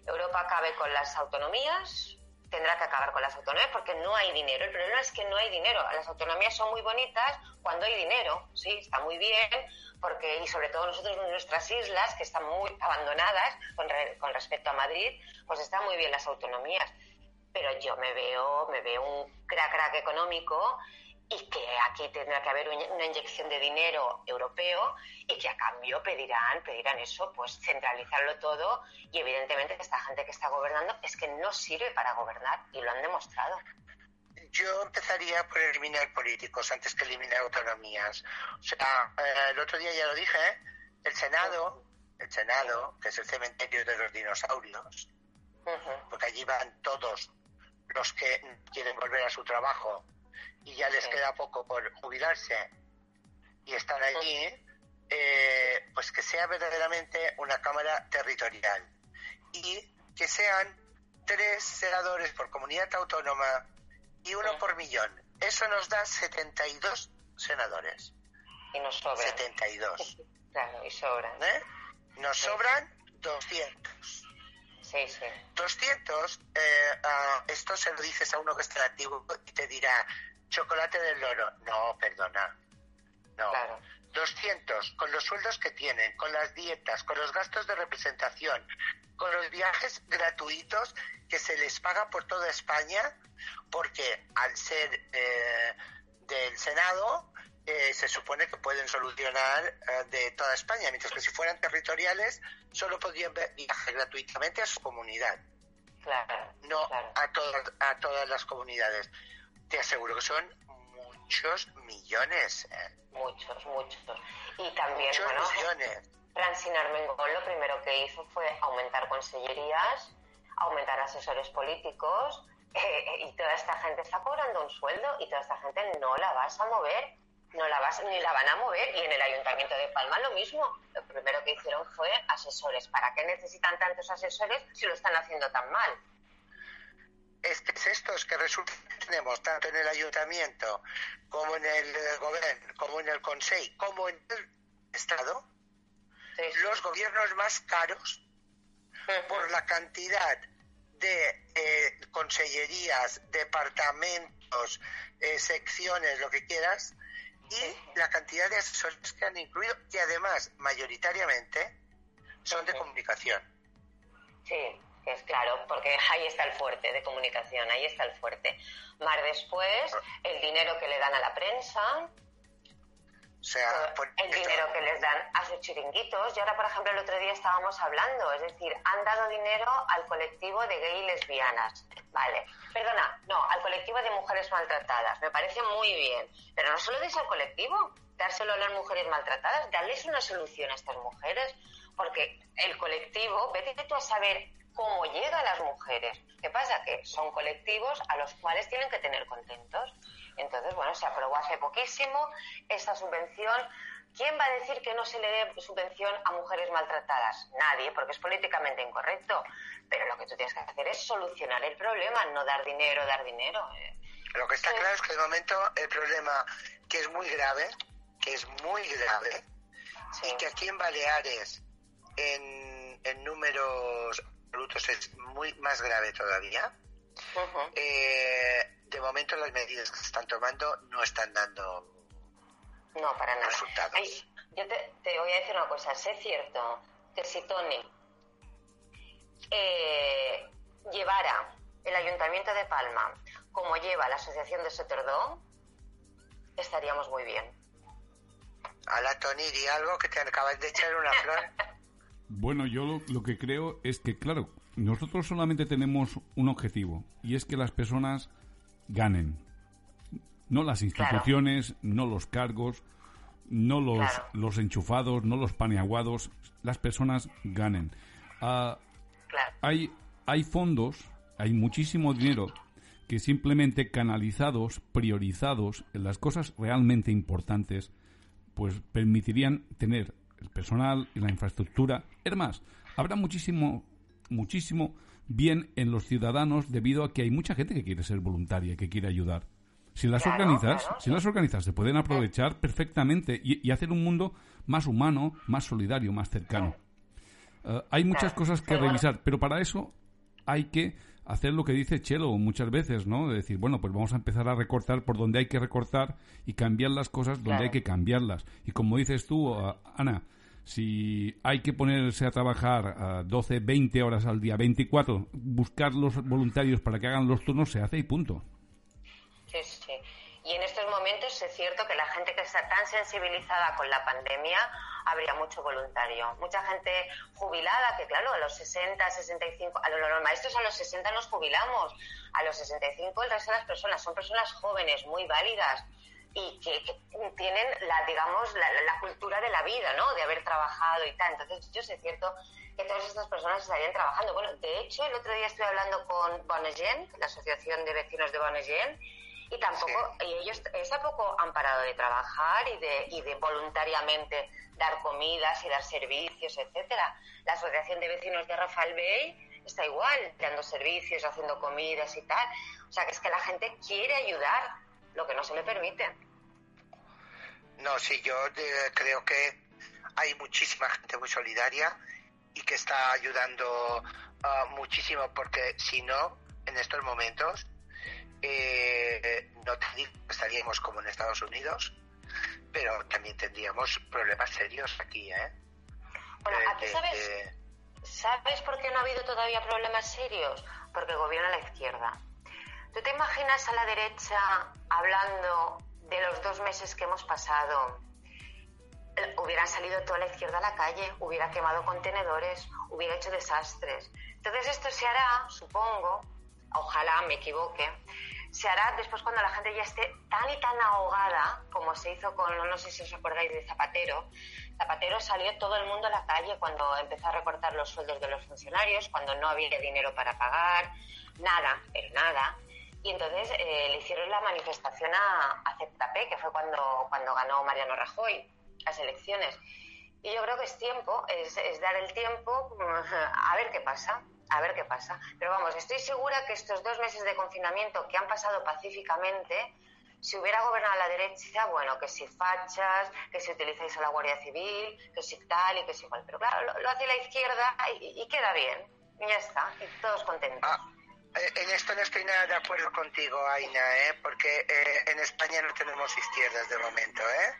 Europa acabe con las autonomías, tendrá que acabar con las autonomías porque no hay dinero. El problema es que no hay dinero. Las autonomías son muy bonitas cuando hay dinero, sí, está muy bien, porque y sobre todo nosotros nuestras islas que están muy abandonadas con, re- con respecto a Madrid, pues están muy bien las autonomías. Pero yo me veo, me veo un crack crack económico y que aquí tendrá que haber un- una inyección de dinero europeo y que a cambio pedirán, pedirán eso, pues centralizarlo todo y evidentemente esta gente que está gobernando es que no sirve para gobernar y lo han demostrado. Yo empezaría por eliminar políticos antes que eliminar autonomías. O sea, eh, el otro día ya lo dije, ¿eh? el Senado, el Senado, que es el cementerio de los dinosaurios, porque allí van todos los que quieren volver a su trabajo y ya les queda poco por jubilarse y están allí, eh, pues que sea verdaderamente una Cámara territorial y que sean tres senadores por comunidad autónoma y uno por millón. Eso nos da 72 senadores. Y nos sobran. 72. Claro, y sobran. ¿eh? Nos Sí. sobran 200. Sí, sí. 200, eh, ah, esto se lo dices a uno que está antiguo y te dirá, chocolate del loro. No, perdona. No. Claro. 200, con los sueldos que tienen, con las dietas, con los gastos de representación, con los viajes gratuitos que se les paga por toda España, porque al ser eh, del Senado eh, se supone que pueden solucionar eh, de toda España, mientras que si fueran territoriales solo podrían viajar gratuitamente a su comunidad, Claro. no claro. a, todas, a todas las comunidades. Te aseguro que son muchos millones, eh, Muchos, muchos. Y también, muchos bueno, millones. Francine Armengol lo primero que hizo fue aumentar consellerías, aumentar asesores políticos eh, y toda esta gente está cobrando un sueldo y toda esta gente no la vas a mover, no la vas ni la van a mover y en el Ayuntamiento de Palma lo mismo. Lo primero que hicieron fue asesores. ¿Para qué necesitan tantos asesores si lo están haciendo tan mal? Es que es estos que resulta que tenemos tanto en el ayuntamiento como en el eh, gobierno, como en el consejo, como en el estado, Sí, los gobiernos más caros por la cantidad de eh, consellerías, departamentos, eh, secciones, lo que quieras, y la cantidad de asesores que han incluido, y además, mayoritariamente, son de comunicación. Sí, es claro, porque ahí está el fuerte de comunicación, ahí está el fuerte. Más después, el dinero que le dan a la prensa, O sea, por el dinero que les dan a sus chiringuitos. Y ahora, por ejemplo, el otro día estábamos hablando, es decir, han dado dinero al colectivo de gay y lesbianas. Vale, perdona, no, al colectivo de mujeres maltratadas. Me parece muy bien. Pero no solo des al colectivo, dárselo a las mujeres maltratadas, darles una solución a estas mujeres. Porque el colectivo, vete tú a saber cómo llega a las mujeres. ¿Qué pasa? Que son colectivos a los cuales tienen que tener contentos. Entonces, bueno, se aprobó hace poquísimo esta subvención. ¿Quién va a decir que no se le dé subvención a mujeres maltratadas? Nadie, porque es políticamente incorrecto. Pero lo que tú tienes que hacer es solucionar el problema, no dar dinero, dar dinero. Lo que está Sí. claro es que de momento el problema que es muy grave, que es muy grave, Sí. y que aquí en Baleares en, en números es muy más grave todavía, eh, de momento las medidas que se están tomando no están dando No, para nada. resultados. Ay, yo te, te voy a decir una cosa. Sé cierto que si Tony eh, llevara el Ayuntamiento de Palma como lleva la Asociación de Soterdó, estaríamos muy bien. a la Tony di algo que te acabas de echar una flor. Bueno, yo lo, lo que creo es que, claro, nosotros solamente tenemos un objetivo y es que las personas ganen. No las instituciones, no los cargos, no los, Claro. los enchufados, no los paneaguados. Las personas ganen. Ah, Claro. hay, hay fondos, hay muchísimo dinero que simplemente canalizados, priorizados en las cosas realmente importantes, pues permitirían tener el personal y la infraestructura. Es más, habrá muchísimo, muchísimo bien en los ciudadanos debido a que hay mucha gente que quiere ser voluntaria, que quiere ayudar. Si las Claro, organizas, claro. si las organizas, se pueden aprovechar perfectamente y, y hacer un mundo más humano, más solidario, más cercano. Eh, hay muchas cosas que revisar, pero para eso hay que hacer lo que dice Chelo muchas veces, ¿no? De decir, bueno, pues vamos a empezar a recortar por donde hay que recortar y cambiar las cosas donde Claro. hay que cambiarlas. Y como dices tú, ah, Ana, si hay que ponerse a trabajar ah, 12, 20 horas al día, 24, buscar los voluntarios para que hagan los turnos, se hace y punto. Sí, sí. Y en estos momentos es cierto que la gente que está tan sensibilizada con la pandemia habría mucho voluntario. Mucha gente jubilada que, claro, a los 60, 65, a los, los maestros a los 60 nos jubilamos, a los 65 el resto de las personas son personas jóvenes, muy válidas y que, que tienen la, digamos, la, la cultura de la vida, ¿no? De haber trabajado y tal. Entonces, yo sé cierto que todas estas personas estarían trabajando. Bueno, de hecho, el otro día estuve hablando con Bonegent, la Asociación de Vecinos de Bonegent, y tampoco, y ellos tampoco han parado de trabajar y de, y de voluntariamente dar comidas y dar servicios, etcétera. La Asociación de Vecinos de Rafael Bey está igual, dando servicios, haciendo comidas y tal. O sea, que es que la gente quiere ayudar, lo que no se le permite. No, sí, yo eh, creo que hay muchísima gente muy solidaria y que está ayudando ah, muchísimo porque si no, en estos momentos, eh, no te digo que estaríamos como en Estados Unidos, pero también tendríamos problemas serios aquí, ¿eh? Bueno, Eh, aquí sabes, ¿sabes por qué no ha habido todavía problemas serios? Porque gobierna la izquierda. ¿Tú te imaginas a la derecha hablando de los dos meses que hemos pasado? Eh, Hubieran salido toda la izquierda a la calle, hubiera quemado contenedores, hubiera hecho desastres. Entonces esto se hará, supongo, ojalá me equivoque, se hará después cuando la gente ya esté tan y tan ahogada como se hizo con, no sé si os acordáis de Zapatero. Zapatero salió todo el mundo a la calle cuando empezó a recortar los sueldos de los funcionarios, cuando no había dinero para pagar, nada, pero nada. Y entonces eh, le hicieron la manifestación a, a ZP, que fue cuando, cuando ganó Mariano Rajoy las elecciones. Y yo creo que es tiempo, es, es dar el tiempo a ver qué pasa, a ver qué pasa. Pero vamos, estoy segura que estos dos meses de confinamiento que han pasado pacíficamente Si hubiera gobernado la derecha, bueno, que si fachas, que si utilizáis a la Guardia Civil, que si tal y que si igual. Pero claro, lo, hace la izquierda y, y queda bien. Y ya está, y todos contentos. Ah, eh, en esto no estoy nada de acuerdo contigo, Aina, ¿eh? porque eh, en España no tenemos izquierdas de momento, ¿eh?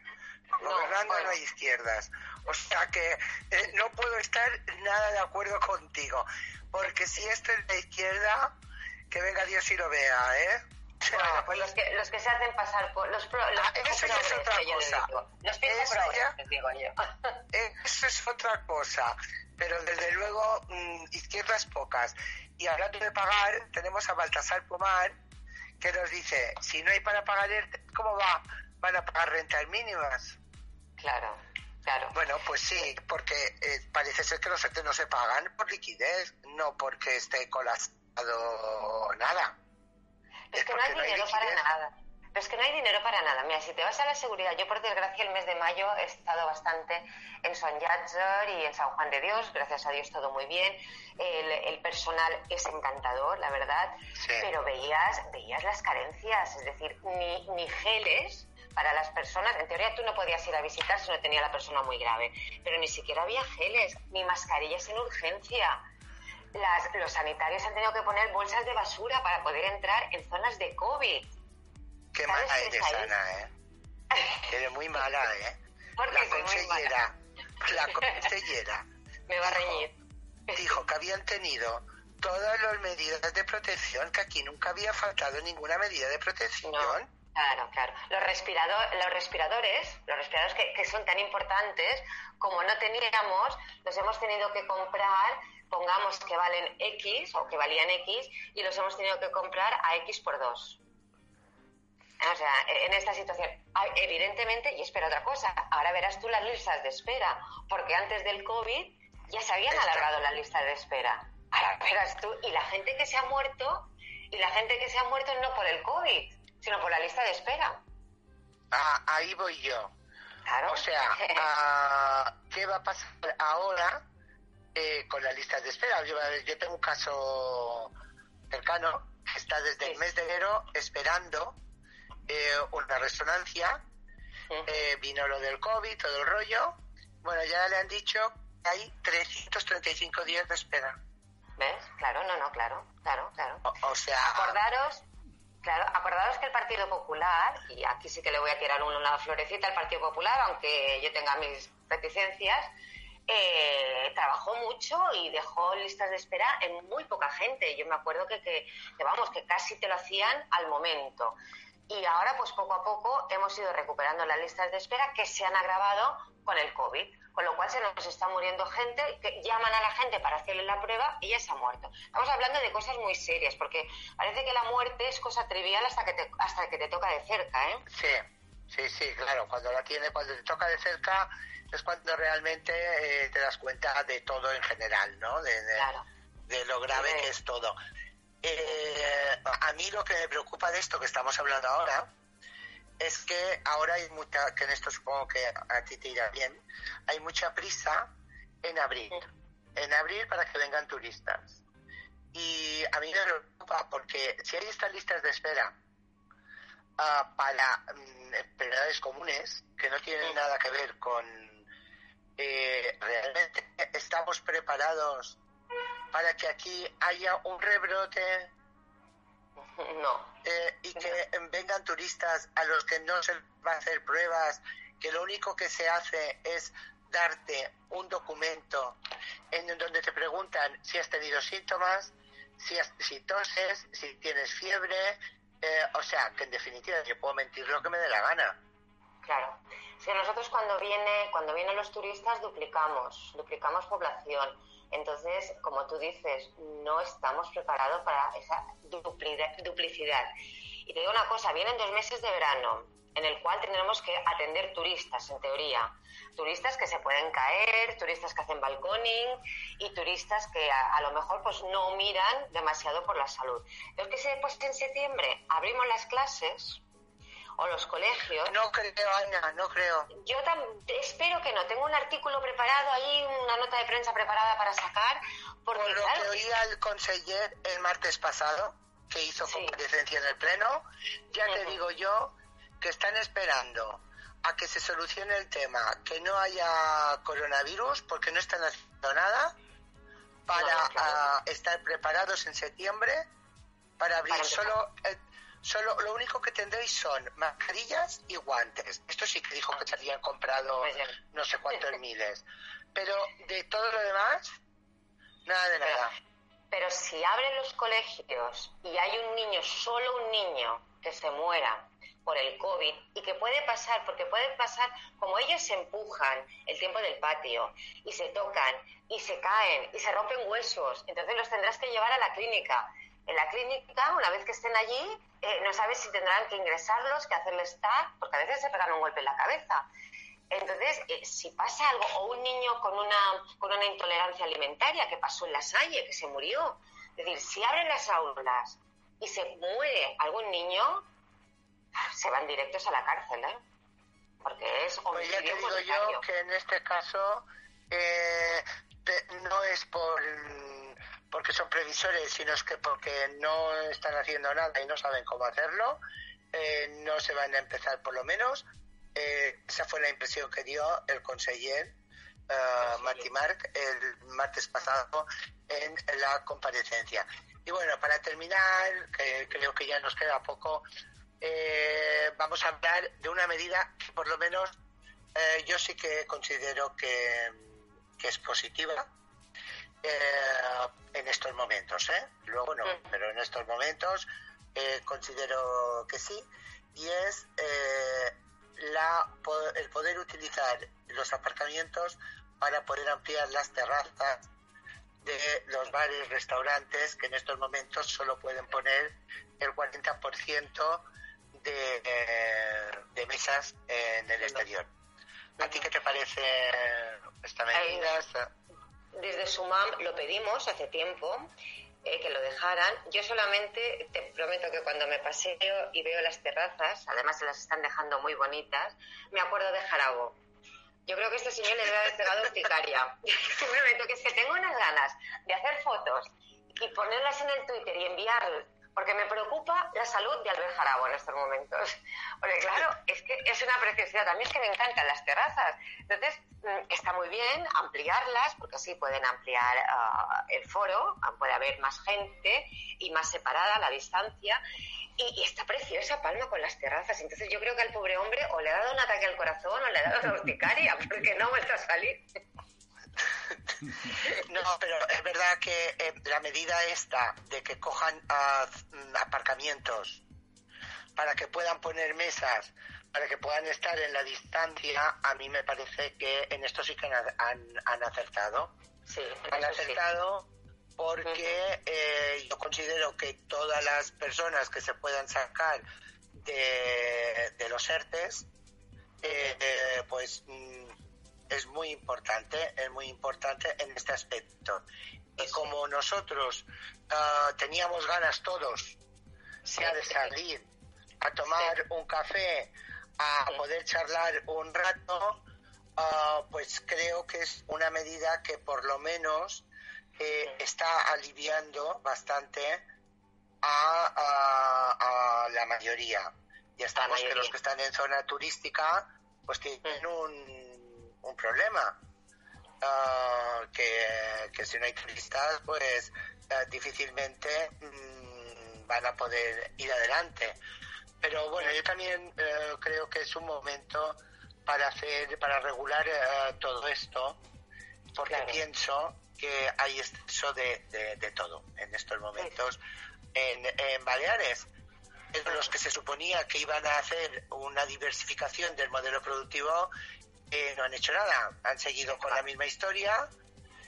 Gobernando no hay izquierdas. O sea que eh, no puedo estar nada de acuerdo contigo, porque si esto es la izquierda, que venga Dios y lo vea, ¿eh? Bueno, pues los que, los que se hacen pasar por los, pro, los Ah, eso ya es progres, otra cosa. digo. Los pinta Eso progres, ya- les digo yo. Eso es otra cosa, pero desde luego mm, izquierdas pocas. Y hablando de pagar, tenemos a Baltasar Pomar que nos dice, si no hay para pagar, ¿cómo va? ¿Van a pagar rentas mínimas? Claro, claro. Bueno, pues sí, porque eh, parece ser que los ERTE no se pagan por liquidez, no porque esté colapsado nada. Es Es que no hay porque no hay dinero para nada. Pero es que no hay dinero para nada. Mira, si te vas a la seguridad, yo por desgracia el mes de mayo he estado bastante en Son Llàtzer y en San Juan de Dios, gracias a Dios todo muy bien. El, el personal es encantador, la verdad, Sí. pero veías, veías las carencias, es decir, ni, ni geles para las personas. En teoría tú no podías ir a visitar si no tenía la persona muy grave, pero ni siquiera había geles, ni mascarillas en urgencia. Las- los sanitarios han tenido que poner bolsas de basura para poder entrar en zonas de COVID. Qué ¿Sabes mala eres? Ana, ¿eh? Eres muy mala, ¿eh? Porque La consellera, la consellera Me va a reñir. dijo que habían tenido todas las medidas de protección, que aquí nunca había faltado ninguna medida de protección. No, claro, claro. Los, respirador, los respiradores, los respiradores que, que son tan importantes, como no teníamos, los hemos tenido que comprar, pongamos que valen X o que valían X, y los hemos tenido que comprar a X por 2. O sea, en esta situación, evidentemente, y espera otra cosa, ahora verás tú las listas de espera, porque antes del COVID ya se habían alargado las listas de espera. Ahora verás tú, y la gente que se ha muerto, y la gente que se ha muerto no por el COVID, sino por la lista de espera. Ah, ahí voy yo. Claro. O sea, ah, ¿qué va a pasar ahora eh, con las listas de espera? Yo, yo tengo un caso cercano que está desde el mes de enero esperando eh, una resonancia. Eh, vino lo del COVID, todo el rollo. Bueno, ya le han dicho que hay 335 días de espera. ¿Ves? Claro, no, no, claro, claro, claro. O, o sea, Acordaros, claro, acordaros que el Partido Popular, y aquí sí que le voy a tirar una florecita al Partido Popular, aunque yo tenga mis reticencias, eh, trabajó mucho y dejó listas de espera en muy poca gente. Yo me acuerdo que, que, que, vamos, que casi te lo hacían al momento. Y ahora, pues poco a poco, hemos ido recuperando las listas de espera que se han agravado con el COVID. Con lo cual se nos está muriendo gente, que llaman a la gente para hacerle la prueba y ya se ha muerto. Estamos hablando de cosas muy serias, porque parece que la muerte es cosa trivial hasta que te, hasta que te toca de cerca, ¿eh? Sí, sí, sí, claro. Cuando la tiene, cuando te toca de cerca, es cuando realmente eh, te das cuenta de todo en general, ¿no? De, de, Claro. de lo grave Sí. que es todo. Eh, a mí lo que me preocupa de esto que estamos hablando ahora es que ahora hay mucha, que en esto supongo que a ti te irá bien, hay mucha prisa en abrir, en abrir para que vengan turistas. Y a mí me preocupa porque si hay estas listas de espera ah, para mm, enfermedades comunes que no tienen nada que ver con eh, realmente estamos preparados para que aquí haya un rebrote No. eh, y que vengan turistas a los que no se va a hacer pruebas, que lo único que se hace es darte un documento en donde te preguntan si has tenido síntomas, si, has- si toses, si tienes fiebre, eh, o sea, que en definitiva yo puedo mentir lo que me dé la gana. Claro. Es que nosotros cuando viene, cuando vienen los turistas duplicamos, duplicamos población. Entonces, como tú dices, no estamos preparados para esa duplicidad. Y te digo una cosa, vienen dos meses de verano, en el cual tendremos que atender turistas, en teoría. Turistas que se pueden caer, turistas que hacen balconing y turistas que a, lo mejor pues no miran demasiado por la salud. Es que si después en septiembre abrimos las clases o los colegios, No creo, Ana, no creo. yo tam- espero que no. Tengo un artículo preparado ahí, una nota de prensa preparada para sacar, porque Por lo claro, que oí al conseller el martes pasado, que hizo Sí. comparecencia en el Pleno, ya te digo yo que están esperando a que se solucione el tema, que no haya coronavirus, porque no están haciendo nada para No, ah, estar preparados en septiembre para abrir. Para solo, solo lo único que tendréis son mascarillas y guantes. Esto sí que dijo que se habían comprado no sé cuántos miles. Pero de todo lo demás, nada de nada. Pero si abren los colegios y hay un niño, solo un niño, que se muera por el COVID y que puede pasar, porque puede pasar, como ellos se empujan el tiempo del patio y se tocan y se caen y se rompen huesos, entonces los tendrás que llevar a la clínica. En la clínica, una vez que estén allí, eh, no sabes si tendrán que ingresarlos, que hacerles TAC, porque a veces se pegan un golpe en la cabeza. Entonces, eh, si pasa algo, o un niño con una, con una intolerancia alimentaria, que pasó en la Salle, que se murió. Es decir, si abren las aulas y se muere algún niño, se van directos a la cárcel, ¿eh? Porque es Pues ya te homicidio digo voluntario. yo que en este caso eh, no es por porque son previsores, sino es que porque no están haciendo nada y no saben cómo hacerlo, eh, no se van a empezar por lo menos. Eh, esa fue la impresión que dio el conseller eh, Martí Marc el martes pasado en la comparecencia. Y bueno, para terminar, que creo que ya nos queda poco, eh, vamos a hablar de una medida que por lo menos eh, yo sí que considero que, que es positiva eh, en estos momentos, ¿eh? Luego no, Mm. pero en estos momentos eh, considero que sí, y es eh, la, el poder utilizar los aparcamientos para poder ampliar las terrazas de los bares, restaurantes, que en estos momentos solo pueden poner el 40% de, eh, de mesas en el exterior. ¿A ti qué te parece esta medida? Esta- Desde Sumam lo pedimos hace tiempo eh, que lo dejaran. Yo solamente te prometo que cuando me paseo y veo las terrazas, además se las están dejando muy bonitas, me acuerdo de Jarabo. Yo creo que este señor le debe haber pegado urticaria. Que es que tengo unas ganas de hacer fotos y ponerlas en el Twitter y enviar, porque me preocupa la salud de Albert Jarabo en estos momentos. Porque claro, es que es una preciosidad. A mí es que me encantan las terrazas. Entonces, mm, está muy bien ampliarlas, porque así pueden ampliar ah, el foro, puede haber más gente y más separada la distancia. Y, y está preciosa Palma con las terrazas. Entonces yo creo que al pobre hombre o le ha dado un ataque al corazón o le ha dado una urticaria, porque no ha vuelto a salir. No, pero es verdad que eh, la medida esta de que cojan ah, mm, aparcamientos para que puedan poner mesas, para que puedan estar en la distancia, a mí me parece que en esto sí que han, han- han acertado. Sí, Han sí. acertado porque eh, yo considero que todas las personas que se puedan sacar de, de los ERTES, eh, eh, pues mm, es muy importante, es muy importante en este aspecto. Y como nosotros ah, teníamos ganas todos, sea de salir a tomar un café, a poder charlar un rato, ah, pues creo que es una medida que por lo menos eh, está aliviando bastante a, a- a la la Ya estamos que mayoría. los que están en zona turística pues tienen un, un problema. Ah, que, que si no hay turistas pues ah, difícilmente mm, van a poder ir adelante. Pero bueno, yo también eh, creo que es un momento para hacer, para regular eh, todo esto, porque Claro. pienso que hay exceso de, de, de todo en estos momentos en, en Baleares. En los que se suponía que iban a hacer una diversificación del modelo productivo, eh, no han hecho nada. Han seguido con la misma historia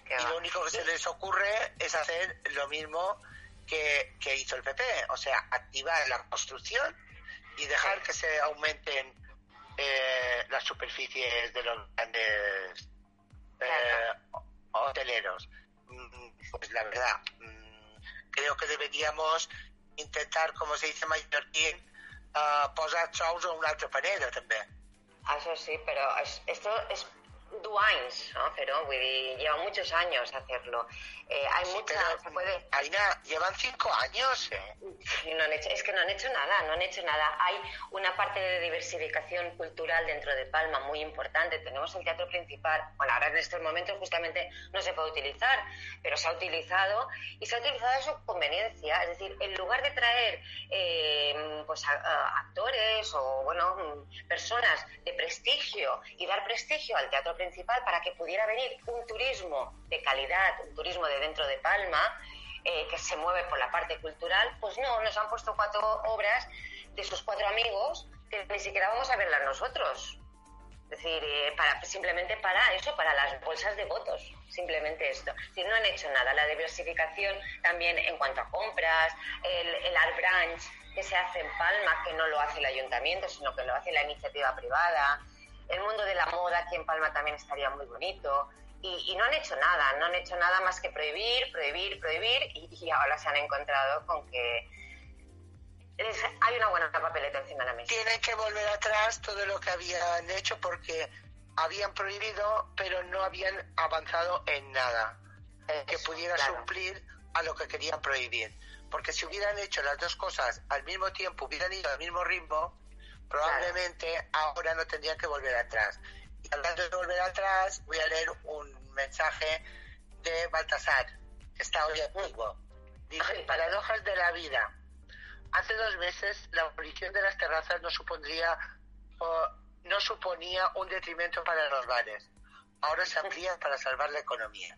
y lo único que se les ocurre es hacer lo mismo que, que hizo el PP, o sea, activar la construcción y dejar que se aumenten eh, las superficies de los grandes eh, hoteleros. Mm, Pues la verdad, mm, creo que deberíamos intentar, como se dice en mallorquín, uh, posar xous a un altre panera, també. Ah, Eso sí, pero es- esto es d'anys, no? però vull dir, lleva muchos años hacerlo. Eh, hay mucha, Pero, se puede... Aina, llevan cinco años, ¿eh? No han hecho, es que no han hecho nada, no han hecho nada. Hay una parte de diversificación cultural dentro de Palma muy importante. Tenemos el teatro principal, bueno, ahora en estos momentos justamente no se puede utilizar, pero se ha utilizado y se ha utilizado a su conveniencia. Es decir, en lugar de traer eh, pues, a- a actores o bueno, mm, personas de prestigio y dar prestigio al teatro principal para que pudiera venir un turismo de calidad, un turismo de dentro de Palma, eh, que se mueve por la parte cultural, pues no, nos han puesto cuatro obras de sus cuatro amigos que ni siquiera vamos a verlas nosotros. Es decir, eh, simplemente para eso, para las bolsas de votos, simplemente esto. Es decir, no han hecho nada. La diversificación también en cuanto a compras, el, el art branch que se hace en Palma, que no lo hace el ayuntamiento, sino que lo hace la iniciativa privada. El mundo de la moda aquí en Palma también estaría muy bonito. Y, y no han hecho nada, no han hecho nada más que prohibir, prohibir, prohibir, y, y ahora se han encontrado con que es- hay una buena papeleta encima de la mesa. Tienen que volver atrás todo lo que habían hecho porque habían prohibido, pero no habían avanzado en nada que Eso, pudiera claro. suplir a lo que querían prohibir. Porque si hubieran hecho las dos cosas al mismo tiempo, hubieran ido al mismo ritmo, probablemente ahora no tendrían que volver atrás. Y hablando de volver atrás, voy a leer un mensaje de Baltasar, que está hoy activo. Dice, paradojas de la vida. Hace dos meses la abolición de las terrazas no supondría o no suponía un detrimento para los bares. Ahora se amplía para salvar la economía.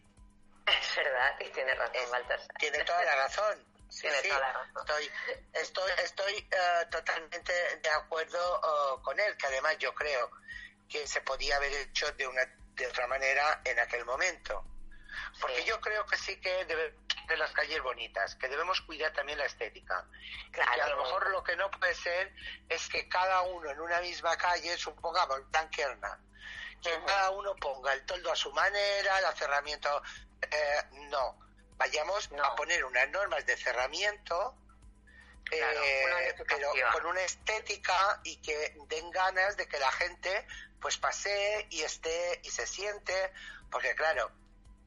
Es verdad, y tiene razón, Es- Baltasar. Tiene toda la razón. Sí, sí. Estoy, estoy, estoy eh, totalmente de acuerdo eh, con él, que además yo creo que se podía haber hecho de una de otra manera en aquel momento. Porque Sí. yo creo que sí que debe de las calles bonitas, que debemos cuidar también la estética. Claro. Que a lo mejor lo que no puede ser es que cada uno en una misma calle, supongamos, Blanquerna, que Ujú. cada uno ponga el toldo a su manera, el cerramiento, eh, no. Vayamos No. a poner unas normas de cerramiento, Claro, eh, pero con una estética y que den ganas de que la gente pues pase y esté y se siente, porque claro,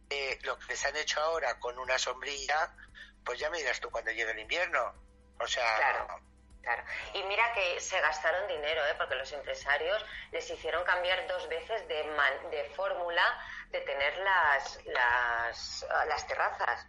eh, lo que les han hecho ahora con una sombrilla, pues ya me dirás tú cuando llegue el invierno. O sea, Claro. Claro. Y mira que se gastaron dinero, ¿eh? porque los empresarios les hicieron cambiar dos veces de, de fórmula de tener las, las, ah, las terrazas,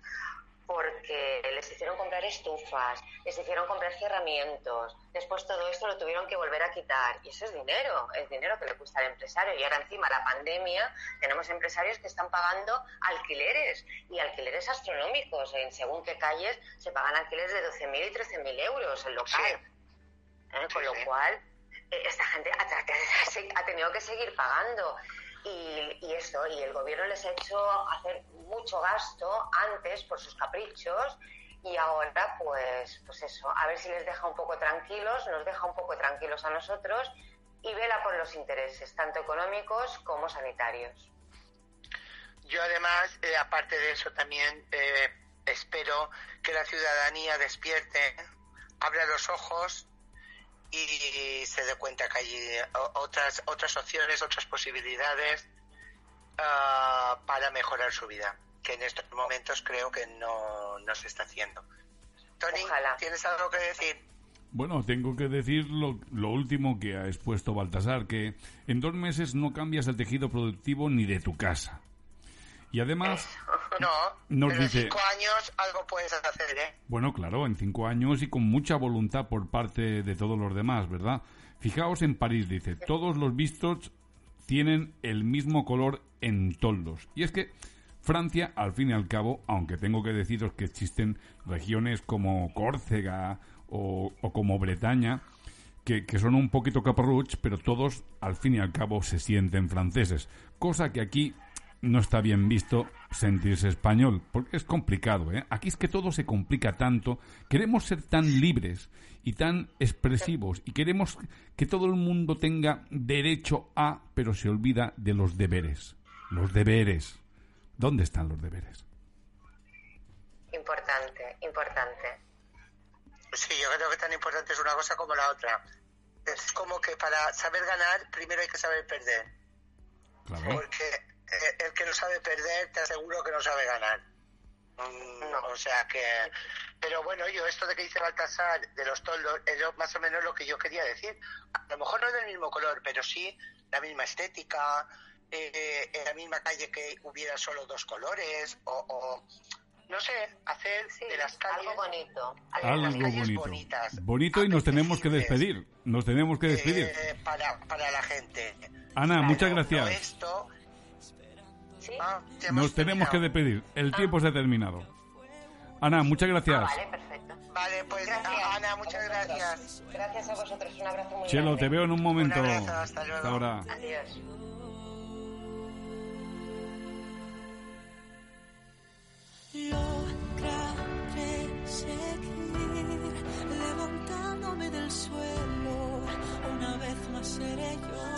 porque les hicieron comprar estufas, les hicieron comprar cerramientos, después todo esto lo tuvieron que volver a quitar. Y eso es dinero, es dinero que le cuesta al empresario. Y ahora encima la pandemia, tenemos empresarios que están pagando alquileres y alquileres astronómicos. En según qué calles se pagan alquileres de 12.000 y 13.000 euros el local. Sí. ¿eh? Con Sí, lo sí. cual, eh, esta gente ha tenido que seguir pagando. Y, y esto, y el gobierno les ha hecho hacer mucho gasto antes por sus caprichos y ahora pues, pues eso, a ver si les deja un poco tranquilos, nos deja un poco tranquilos a nosotros y vela por los intereses, tanto económicos como sanitarios. Yo además, eh, aparte de eso, también eh, espero que la ciudadanía despierte, abra los ojos y se dé cuenta que hay o- otras otras opciones, otras posibilidades ah, para mejorar su vida, que en estos momentos creo que no, no se está haciendo. Tony, Ojalá. ¿tienes algo que decir? Bueno, tengo que decir lo, lo último que ha expuesto Baltasar, que en dos meses no cambias el tejido productivo ni de tu casa. Y además, No, Nos pero dice- en cinco años algo puedes hacer, ¿eh? bueno, claro, en cinco años y con mucha voluntad por parte de todos los demás, ¿verdad? Fijaos en París, dice, todos los vistos tienen el mismo color en toldos. Y es que Francia, al fin y al cabo, aunque tengo que deciros que existen regiones como Córcega o, o como Bretaña, que, que son un poquito caparruch, pero todos, al fin y al cabo, se sienten franceses. Cosa que aquí no está bien visto sentirse español, porque es complicado, ¿eh? Aquí es que todo se complica tanto, queremos ser tan libres y tan expresivos y queremos que todo el mundo tenga derecho a, pero se olvida de los deberes. Los deberes. ¿Dónde están los deberes? Importante, importante. Sí, yo creo que tan importante es una cosa como la otra. Es como que para saber ganar, primero hay que saber perder. Claro. Porque el que no sabe perder, te aseguro que no sabe ganar. Mm, O sea que... Pero bueno, yo esto de que dice Baltasar de los toldos es más o menos lo que yo quería decir. A lo mejor no es del mismo color, pero sí la misma estética, eh, en la misma calle que hubiera solo dos colores, o, o, no sé, hacer de las calles... Algo bonito. Algo las calles bonito. bonitas, Bonito y nos tenemos que despedir. Nos tenemos que despedir. eh, para, para la gente. Ana, muchas No gracias. Ah, Nos tenemos que despedir. El ah. tiempo se ha terminado. Ana, muchas gracias. Ah, vale, perfecto. Vale, pues gracias. Ana, muchas gracias. Gracias a vosotros. Un abrazo muy Chelo, grande. te veo en un momento. Un abrazo, hasta luego. Hasta ahora. Adiós. Lograré seguir levantándome del suelo. Una vez más seré yo.